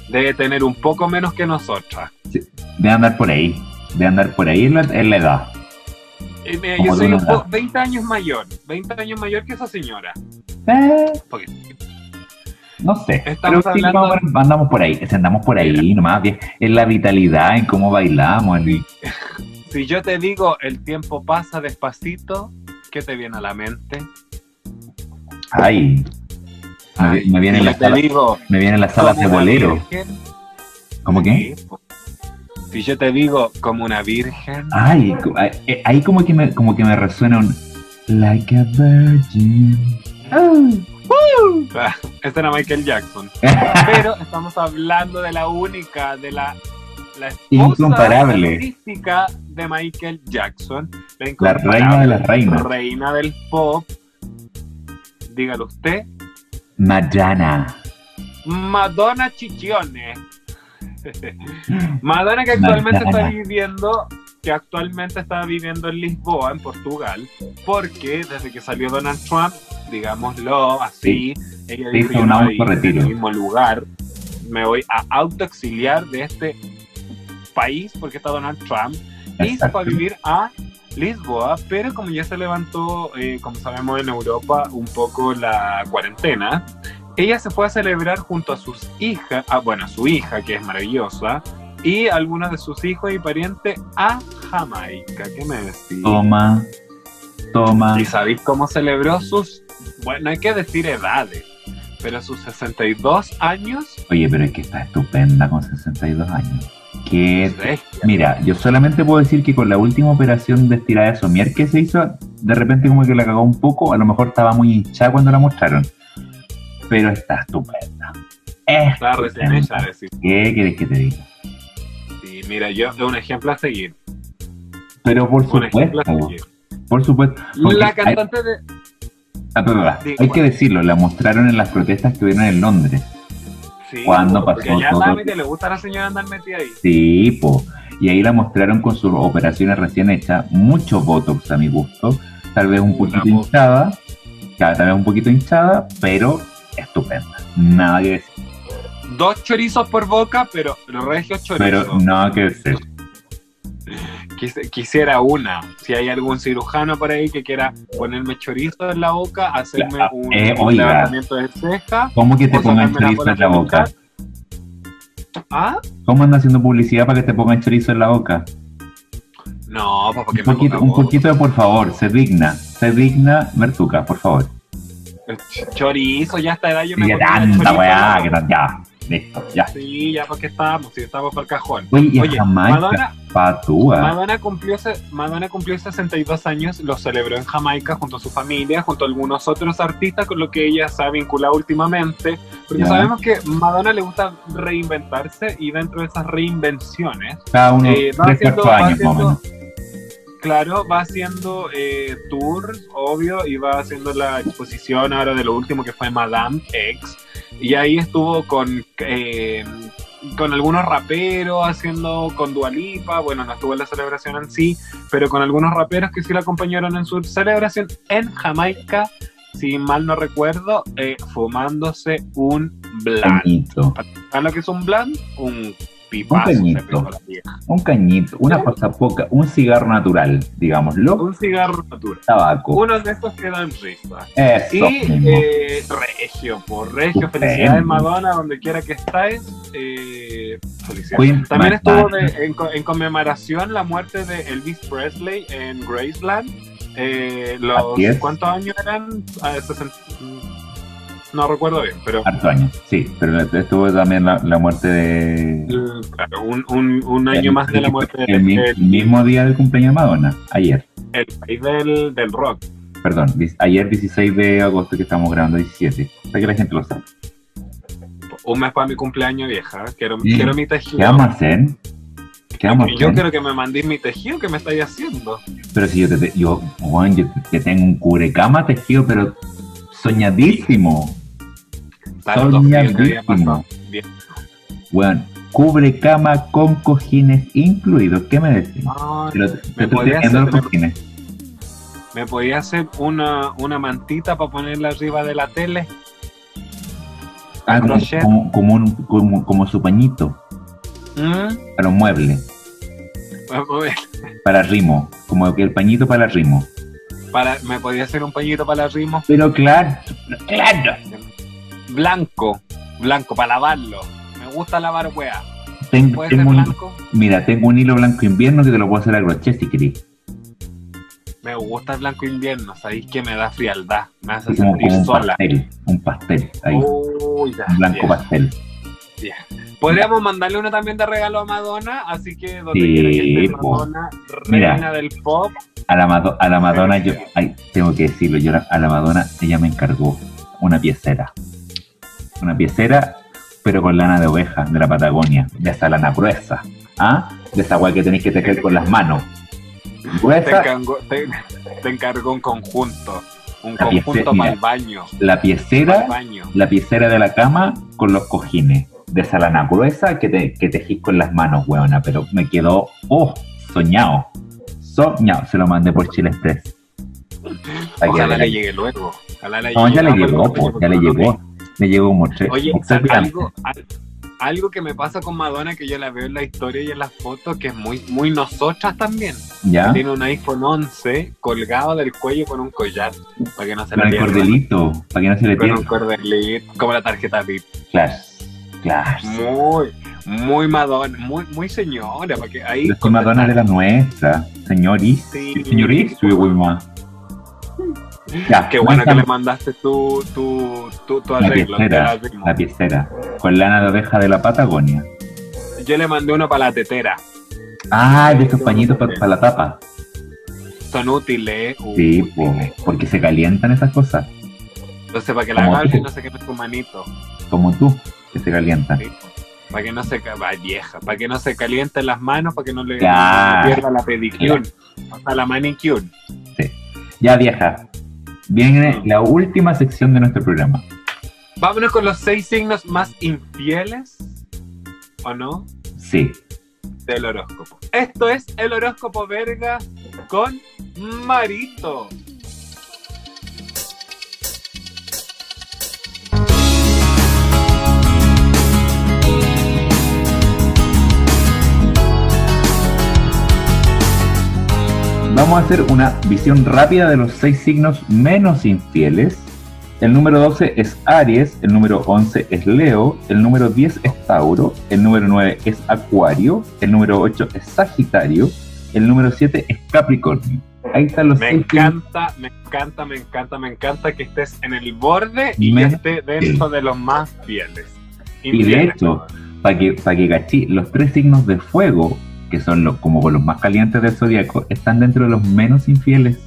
debe tener un poco menos que nosotras. De andar por ahí. De andar por ahí en la, en la edad. Eh, mira, yo soy un po- 20 años mayor, 20 años mayor que esa señora. Eh, Porque no sé. Estamos pero sí, hablando- vamos- andamos por ahí. Andamos por ahí nomás. En la vitalidad, en cómo bailamos. en- (laughs) si yo te digo el tiempo pasa despacito, ¿qué te viene a la mente? Ay. Me, me viene si la yo te sala, digo me vienen las salas de bolero. virgen, ¿Cómo qué? Si yo te digo como una virgen, Ay, eh, ahí como que me, como que me resuena un Like a Virgin. este era Michael Jackson. (laughs) Pero estamos hablando de la única, de la, la esposa Incomparable. artística de Michael Jackson. La, La reina de las reinas. Reina del pop. Dígalo usted. Madonna. Madonna Chichione. Madonna que actualmente está viviendo que actualmente está viviendo en Lisboa, en Portugal, porque desde que salió Donald Trump, digámoslo así, ella dijo no autorretiro. en el mismo lugar, me voy a autoexiliar de este país porque está Donald Trump y se fue a vivir a Lisboa, pero como ya se levantó, eh, como sabemos en Europa, un poco la cuarentena, ella se fue a celebrar junto a sus hijas, ah, bueno, a su hija, que es maravillosa, y algunos de sus hijos y parientes a Jamaica. ¿Qué me decís? Toma. Toma. ¿Y sabéis cómo celebró sus, bueno, hay que decir edades, pero sus 62 años? Oye, pero es que está estupenda con 62 años. Que. Mira, yo solamente puedo decir que con la última operación de estirada de somier que se hizo, de repente como que la cagó un poco, a lo mejor estaba muy hinchada cuando la mostraron. Pero está estupenda. Está recién hecha, decir. ¿Qué quieres que te diga? Sí, mira, yo un ejemplo a seguir. Pero por Un ejemplo a supuesto, por supuesto. La hay- cantante de. ah, pero, ah, Digo, hay que decirlo, la mostraron en las protestas que hubieron en Londres. Sí, ¿Cuándo porque pasó ya todo? le gusta a la señora andar metida ahí. Sí, po. Y ahí la mostraron con sus operaciones recién hechas, mucho botox a mi gusto, tal vez un Una poquito voz. hinchada, tal vez un poquito hinchada, pero estupenda. Nada que decir. Dos chorizos por boca, pero regio chorizo. Pero nada que decir. (laughs) Quis- quisiera una. Si hay algún cirujano por ahí que quiera ponerme chorizo en la boca, hacerme Ya, un, eh, un levantamiento de ceja. ¿Cómo que te pongan la chorizo cola en la boca? ¿Ah? ¿Cómo andan haciendo publicidad para que te pongan chorizo en la boca? No, pues porque Un poquito, me un poquito de por favor, se digna, se digna, Mertuca, por favor. ch- Chorizo, ya a esta edad yo me Ya tanta la weá, que ya, listo, ya. Sí, ya porque estamos, sí, estamos por el cajón. Oye, Oye, Jamaica, Madonna, patúa. Madonna cumplió, Madonna cumplió 62 años, lo celebró en Jamaica junto a su familia, junto a algunos otros artistas con los que ella se ha vinculado últimamente, porque Ya. sabemos que Madonna le gusta reinventarse y dentro de esas reinvenciones, Cada uno, eh, va haciendo- va años o haciendo- claro, va haciendo eh, tours, obvio, y va haciendo la exposición ahora de lo último que fue Madame X, y ahí estuvo con... eh, con algunos raperos haciendo con Dualipa, bueno, no estuvo en la celebración en sí, pero con algunos raperos que sí la acompañaron en su celebración en Jamaica, si mal no recuerdo, eh, fumándose un. Cañito, ¿Saben lo que es un bland? Un pipazo. Un cañito. un cañito, una cosa poca, un cigarro natural, digámoslo, Un cigarro natural. tabaco. Uno de estos que dan risa. Eso Y mismo. eh, Regio, por Regio, Estupendo. felicidades Madonna, donde quiera que estáis. Eh, felicidades. También estuvo de- en, co- en conmemoración la muerte de Elvis Presley en Graceland. Eh, los. ¿Cuántos años eran? Ah, 60, mm, No recuerdo bien, pero Harto años, sí, pero estuvo también la, la muerte de... claro, un, un, un año más de la muerte El, mi- del el mismo día del cumpleaños de Madonna, ayer. el país del, del rock. Perdón, ayer 16 de agosto que estamos grabando 17. Para que la gente lo sabe. Un mes para mi cumpleaños vieja. Quiero, Sí. quiero mi tejido. ¿Qué vamos a hacer? ¿Qué vamos a Yo quiero que me mandéis mi tejido que me estáis haciendo. Pero si yo te, te- yo, Juan, yo te tengo un cubrecama tejido, pero soñadísimo. Soñadísimo. pasado. Bien. Weón, cubrecama con cojines incluidos. ¿Qué me decís? Pero te me podía hacer- los cojines. ¿Me podía hacer una, una mantita para ponerla arriba de la tele? Ah, como, crochet. como, como, un- como- como su pañito ¿Mm? para un mueble, para rimo, como el pañito para rimo. Para, ¿Me podía hacer un pañito para rimo? Pero claro, claro. Blanco. Blanco, para lavarlo. Me gusta lavar weá. Ten- ¿Puede ser tengo un, blanco? mira, tengo un hilo blanco invierno que te lo puedo hacer a crochet si querés. Me gusta el blanco invierno. Sabéis que me da frialdad. Me hace como, sentir como un sola. pastel, un pastel, ahí, Uy, ya, un blanco pastel. Podríamos mandarle uno también de regalo a Madonna, así que donde Sí, quiera que esté po. Madonna, Mira. reina del pop, A la, Mado- a la Madonna, yo, ay, tengo que decirlo, yo a la Madonna, ella me encargó una piecera. Una piecera, pero con lana de oveja, de la Patagonia, de esa lana gruesa. ¿Ah? De esa guay que tenéis que tejer con las manos. te Gruesa, encargó, te, te encargó un conjunto. Un La conjunto para el baño. la piecera, baño. la piecera de la cama con los cojines. De esa lana gruesa que, te, que tejís con las manos, weona. Pero me quedó, oh, soñado. Soñado. Se lo mandé por Chile Express. Ojalá le llegue luego. Ojalá le No, ya le llegó, pues, ya le llegó. Le llegó como tres. Oye, algo, al- algo que me pasa con Madonna que yo la veo en la historia y en las fotos que es muy, muy nosotras también. ¿Ya? Tiene un iPhone 11 colgado del cuello con un collar para que no se Con le el pierda. cordelito, para que no se le Con un pierda. cordelito, como la tarjeta VIP. Claro, claro. Muy, muy Madonna, muy, muy señora, porque ahí... Pero Madonna de la nuestra, señoris. Sí. Señoris, sí. Ya, Qué bueno que le mandaste tu, tu, tu, tu arreglo. la la piecera, con lana de oveja de la Patagonia. Yo le mandé uno para la tetera. Ah, de estos pañitos para la tapa. Son útiles. Uy, Sí, útiles. po, porque se calientan esas cosas, Entonces, para que la agarre no se queme tu manito. como tú, que se calientan. Sí. Para que no se va, vieja, para que no se calienten las manos, para que no le, Claro. no le pierda la pedicure, hasta la manicure. Ya vieja, viene la última sección de nuestro programa. Vámonos con los seis signos más infieles, ¿o no? Sí, Del horóscopo. Esto es el horóscopo verga con Marito. Vamos a hacer una visión rápida de los seis signos menos infieles. El número 12 es Aries, el número 11 es Leo, el número 10 es Tauro, el número 9 es Acuario, el número 8 es Sagitario, el número 7 es Capricornio. Ahí están los Me seis signos. encanta, me encanta, me encanta, me encanta que estés en el borde y Me- que esté dentro de los más fieles. Y de Infieles, hecho, para que, cachí, los tres signos de fuego, que son los, como los más calientes del zodiaco, están dentro de los menos infieles.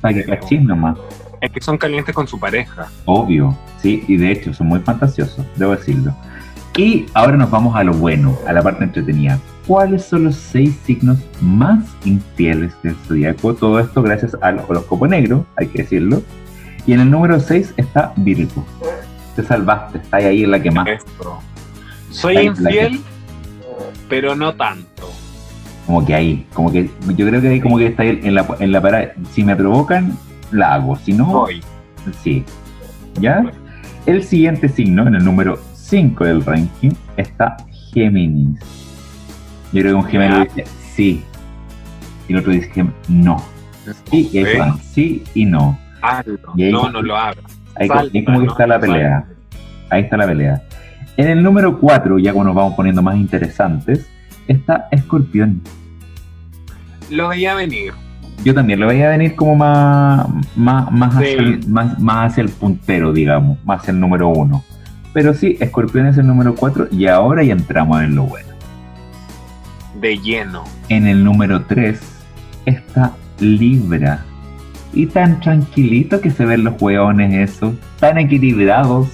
Para que cachí nomás. es que son calientes con su pareja. Obvio, sí, y de hecho son muy fantasiosos, debo decirlo. Y ahora nos vamos a lo bueno, a la parte entretenida. ¿Cuáles son los seis signos más infieles del zodiaco? Todo esto gracias al horóscopo negro, hay que decirlo. Y en el número 6 está Virgo. Te salvaste, está ahí en la que más. Soy infiel, pero no tanto. Como que ahí, como que yo creo que ahí como que está en la, en la parada. Si me provocan, la hago. Si no. Sí. ¿Ya? El siguiente signo, en el número 5 del ranking, está Géminis. Yo creo que un gemelo dice sí. Y el otro dice no. Sí, y van, sí y no. Hazlo. Y ahí- No, no lo hagas. Ahí, co- Salta, ahí como que no, está la no pelea. Ahí está la pelea. En el número 4, ya cuando nos vamos poniendo más interesantes, está Escorpión. Lo veía venir. Yo también lo veía venir como más, más, más, Sí. hacia, el, más, más hacia el puntero, digamos, más hacia el número uno. Pero sí, Escorpión es el número 4 y ahora ya entramos en lo bueno. De lleno. En el número 3 está Libra. Y tan tranquilito que se ven los hueones esos, tan equilibrados.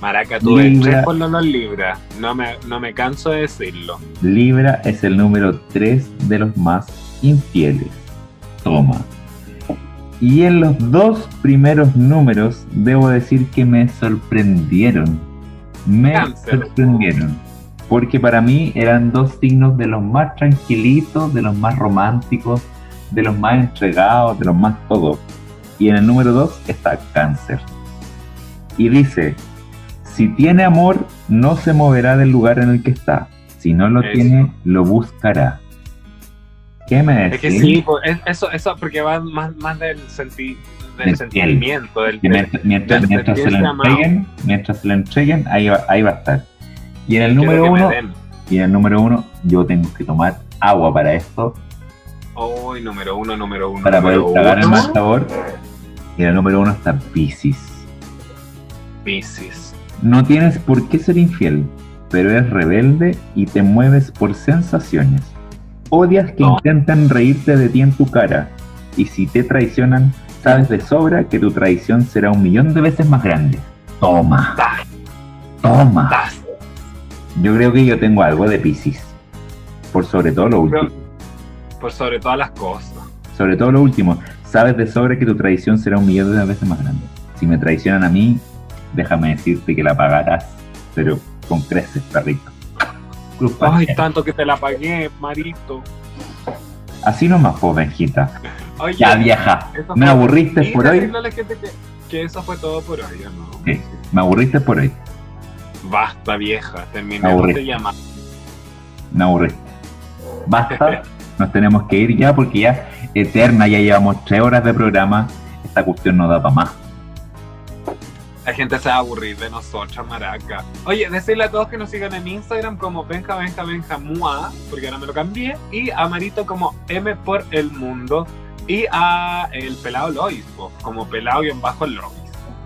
Maraca, tuve Libra. tres por los libras. No me, no me canso de decirlo. Libra es el número 3 de los más infieles. Toma. Y en los dos primeros números, debo decir que me sorprendieron. Me Cáncer. sorprendieron. Porque para mí eran dos signos de los más tranquilitos, de los más románticos, de los más entregados, de los más todo. Y en el número 2 está cáncer. Y dice, si tiene amor, no se moverá del lugar en el que está. Si no lo Eso. tiene, lo buscará. ¿Qué me Es que decís? sí, pues, es- eso, eso porque va más, más del, senti- del Del sentimiento, del, mientras, mientras, del mientras se lo entreguen, mientras se lo entreguen, ahí va, ahí va a estar. Y en el número uno, y en el número uno, yo tengo que tomar agua para esto, Uy, número uno, número uno. para poder tragar el mal sabor. Y en el número uno está Pisces. Piscis. No tienes por qué ser infiel, pero eres rebelde y te mueves por sensaciones. Odias que No. intenten reírte de ti en tu cara, y si te traicionan, sabes de sobra que tu traición será un millón de veces más grande. Toma, toma. Yo creo que yo tengo algo de Pisces. Por sobre todo lo último. Por sobre todas las cosas. Sobre todo lo último. Sabes de sobra que tu traición será un millón de veces más grande. Si me traicionan a mí, déjame decirte que la pagarás, pero con creces, perrito. Ay, tanto que te la pagué, marito. Así nomás, pues, Benjita. Oye, Ya, vieja. Me aburriste por hoy. que, eso fue todo por hoy, ¿o ¿no? Sí. Me aburriste por hoy. Basta, vieja. Terminemos Aburrí. de llamar. Me aburriste. Basta. Nos tenemos que ir ya porque ya eterna, ya llevamos tres horas de programa. Esta cuestión no da para más. La gente se va a aburrir de nosotros, maraca. Oye, decirle a todos que nos sigan en Instagram como Benja, Benja, Benja, Mua, porque ahora me lo cambié, y a Marito como M por el mundo, y a el pelado Lois, como pelado y en bajo Lois.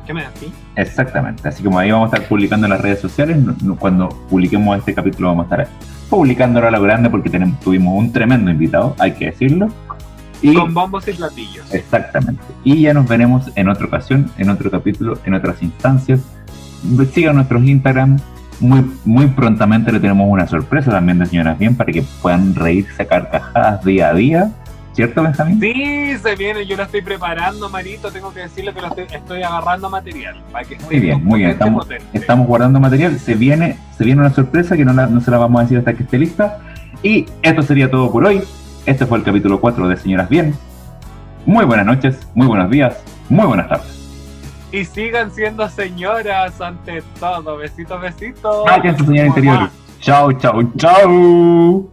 ¿Qué me decís? Exactamente. Así como ahí vamos a estar publicando en las redes sociales. Cuando publiquemos este capítulo vamos a estar publicándolo a lo grande porque tenemos, tuvimos un tremendo invitado, hay que decirlo. Y Con bombos y platillos. exactamente. Y ya nos veremos en otra ocasión, en otro capítulo, en otras instancias. Sigan nuestros Instagram. Muy, muy prontamente le tenemos una sorpresa también de señoras bien para que puedan reírse a carcajadas día a día. ¿Cierto, Benjamín? Sí, se viene, yo lo estoy preparando, Marito, tengo que decirle que lo estoy, estoy agarrando material. Para que Muy bien, muy bien. Estamos, estamos guardando material. Se viene, se viene una sorpresa que no, la- no se la vamos a decir hasta que esté lista. Y esto sería todo por hoy. Este fue el capítulo 4 de Señoras Bien. Muy buenas noches, muy buenos días, muy buenas tardes. Y sigan siendo señoras ante todo. Besitos, besitos. Váyanse, señora interior. mua. Chao, chao,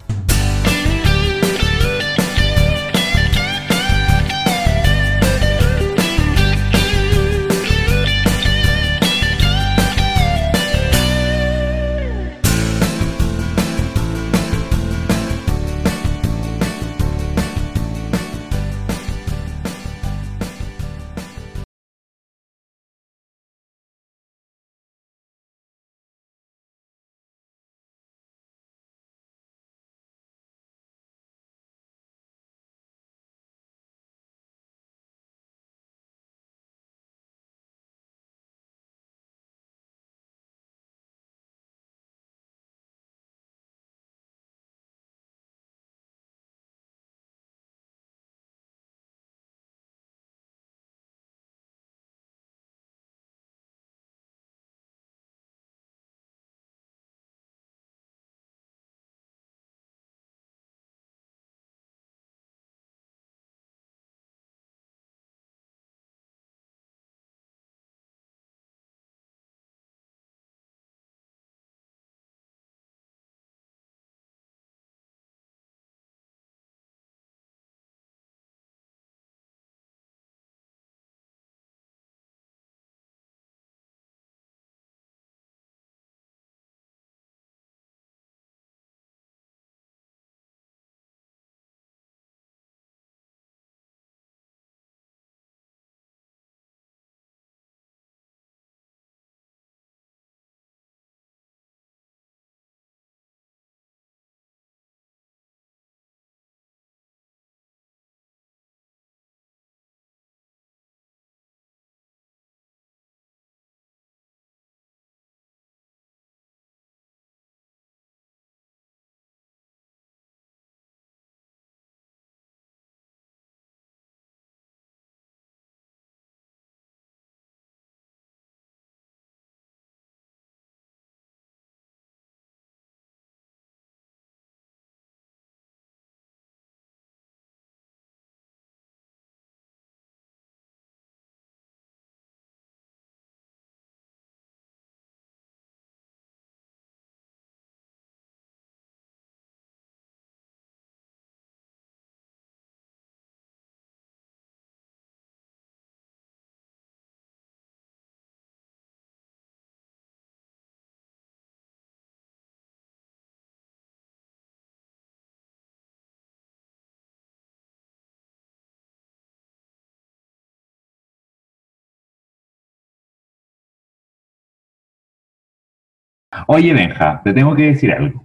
Oye, Benja, te tengo que decir algo.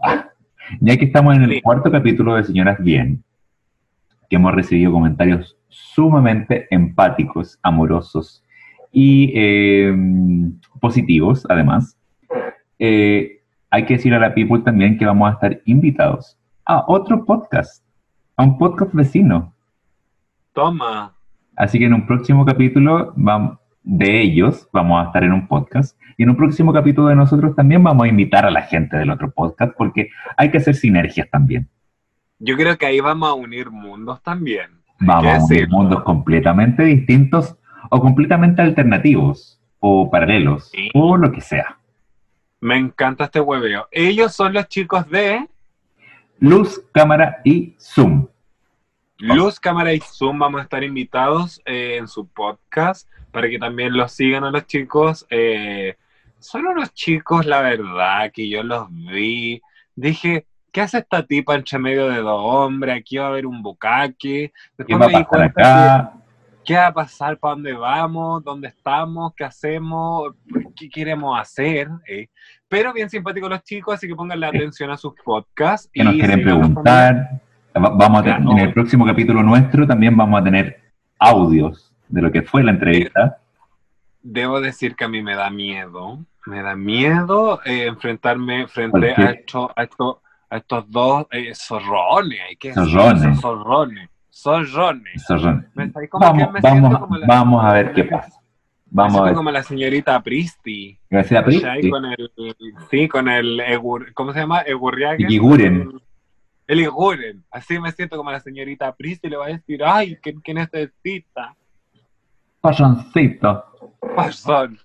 Ya que estamos en el Sí. cuarto capítulo de Señoras Bien, que hemos recibido comentarios sumamente empáticos, amorosos y eh, positivos, además, eh, hay que decir a la people también que vamos a estar invitados a otro podcast, a un podcast vecino. Toma. Así que en un próximo capítulo vam- de ellos vamos a estar en un podcast y en un próximo capítulo de nosotros también vamos a invitar a la gente del otro podcast porque hay que hacer sinergias también. Yo creo que ahí vamos a unir mundos también. Vamos a unir mundos completamente distintos o completamente alternativos o paralelos Sí. o lo que sea. Me encanta este hueveo. Ellos son los chicos de Luz, cámara y zoom. Luz, Cámara y Zoom. Vamos a estar invitados eh, en su podcast para que también los sigan a los chicos. Eh, son unos chicos, la verdad, que yo los vi. Dije, ¿qué hace esta tipa entre medio de dos hombres? Aquí va a haber un bucaque. ¿Qué Después va me di cuenta que acá? qué va a pasar, para dónde vamos, dónde estamos, qué hacemos, qué queremos hacer. eh. Pero bien simpáticos los chicos, así que pónganle atención a sus podcasts. ¿Qué nos y quieren síganos también. preguntar? Vamos a tener- Claro. en el próximo capítulo nuestro también vamos a tener audios de lo que fue la entrevista. Debo decir que a mí me da miedo, me da miedo eh, enfrentarme frente ¿Por qué? a, esto- a, esto- a estos dos eh, zorrones. hay que decir, Zorrones. Zorrones. Zorrones. Eso, Ron. Me- ¿sabes cómo Vamos, que vamos, como la- vamos a ver qué pasa. Vamos a ver. como la señorita Pristi. Gracias. Pristi. Con el, sí, con el ¿cómo se llama? Egurriaga. Iguren. El Iguren. Así me siento como la señorita Pristi. Le voy a decir, ay, ¿quién, quién necesita? Pasioncito. Pasón.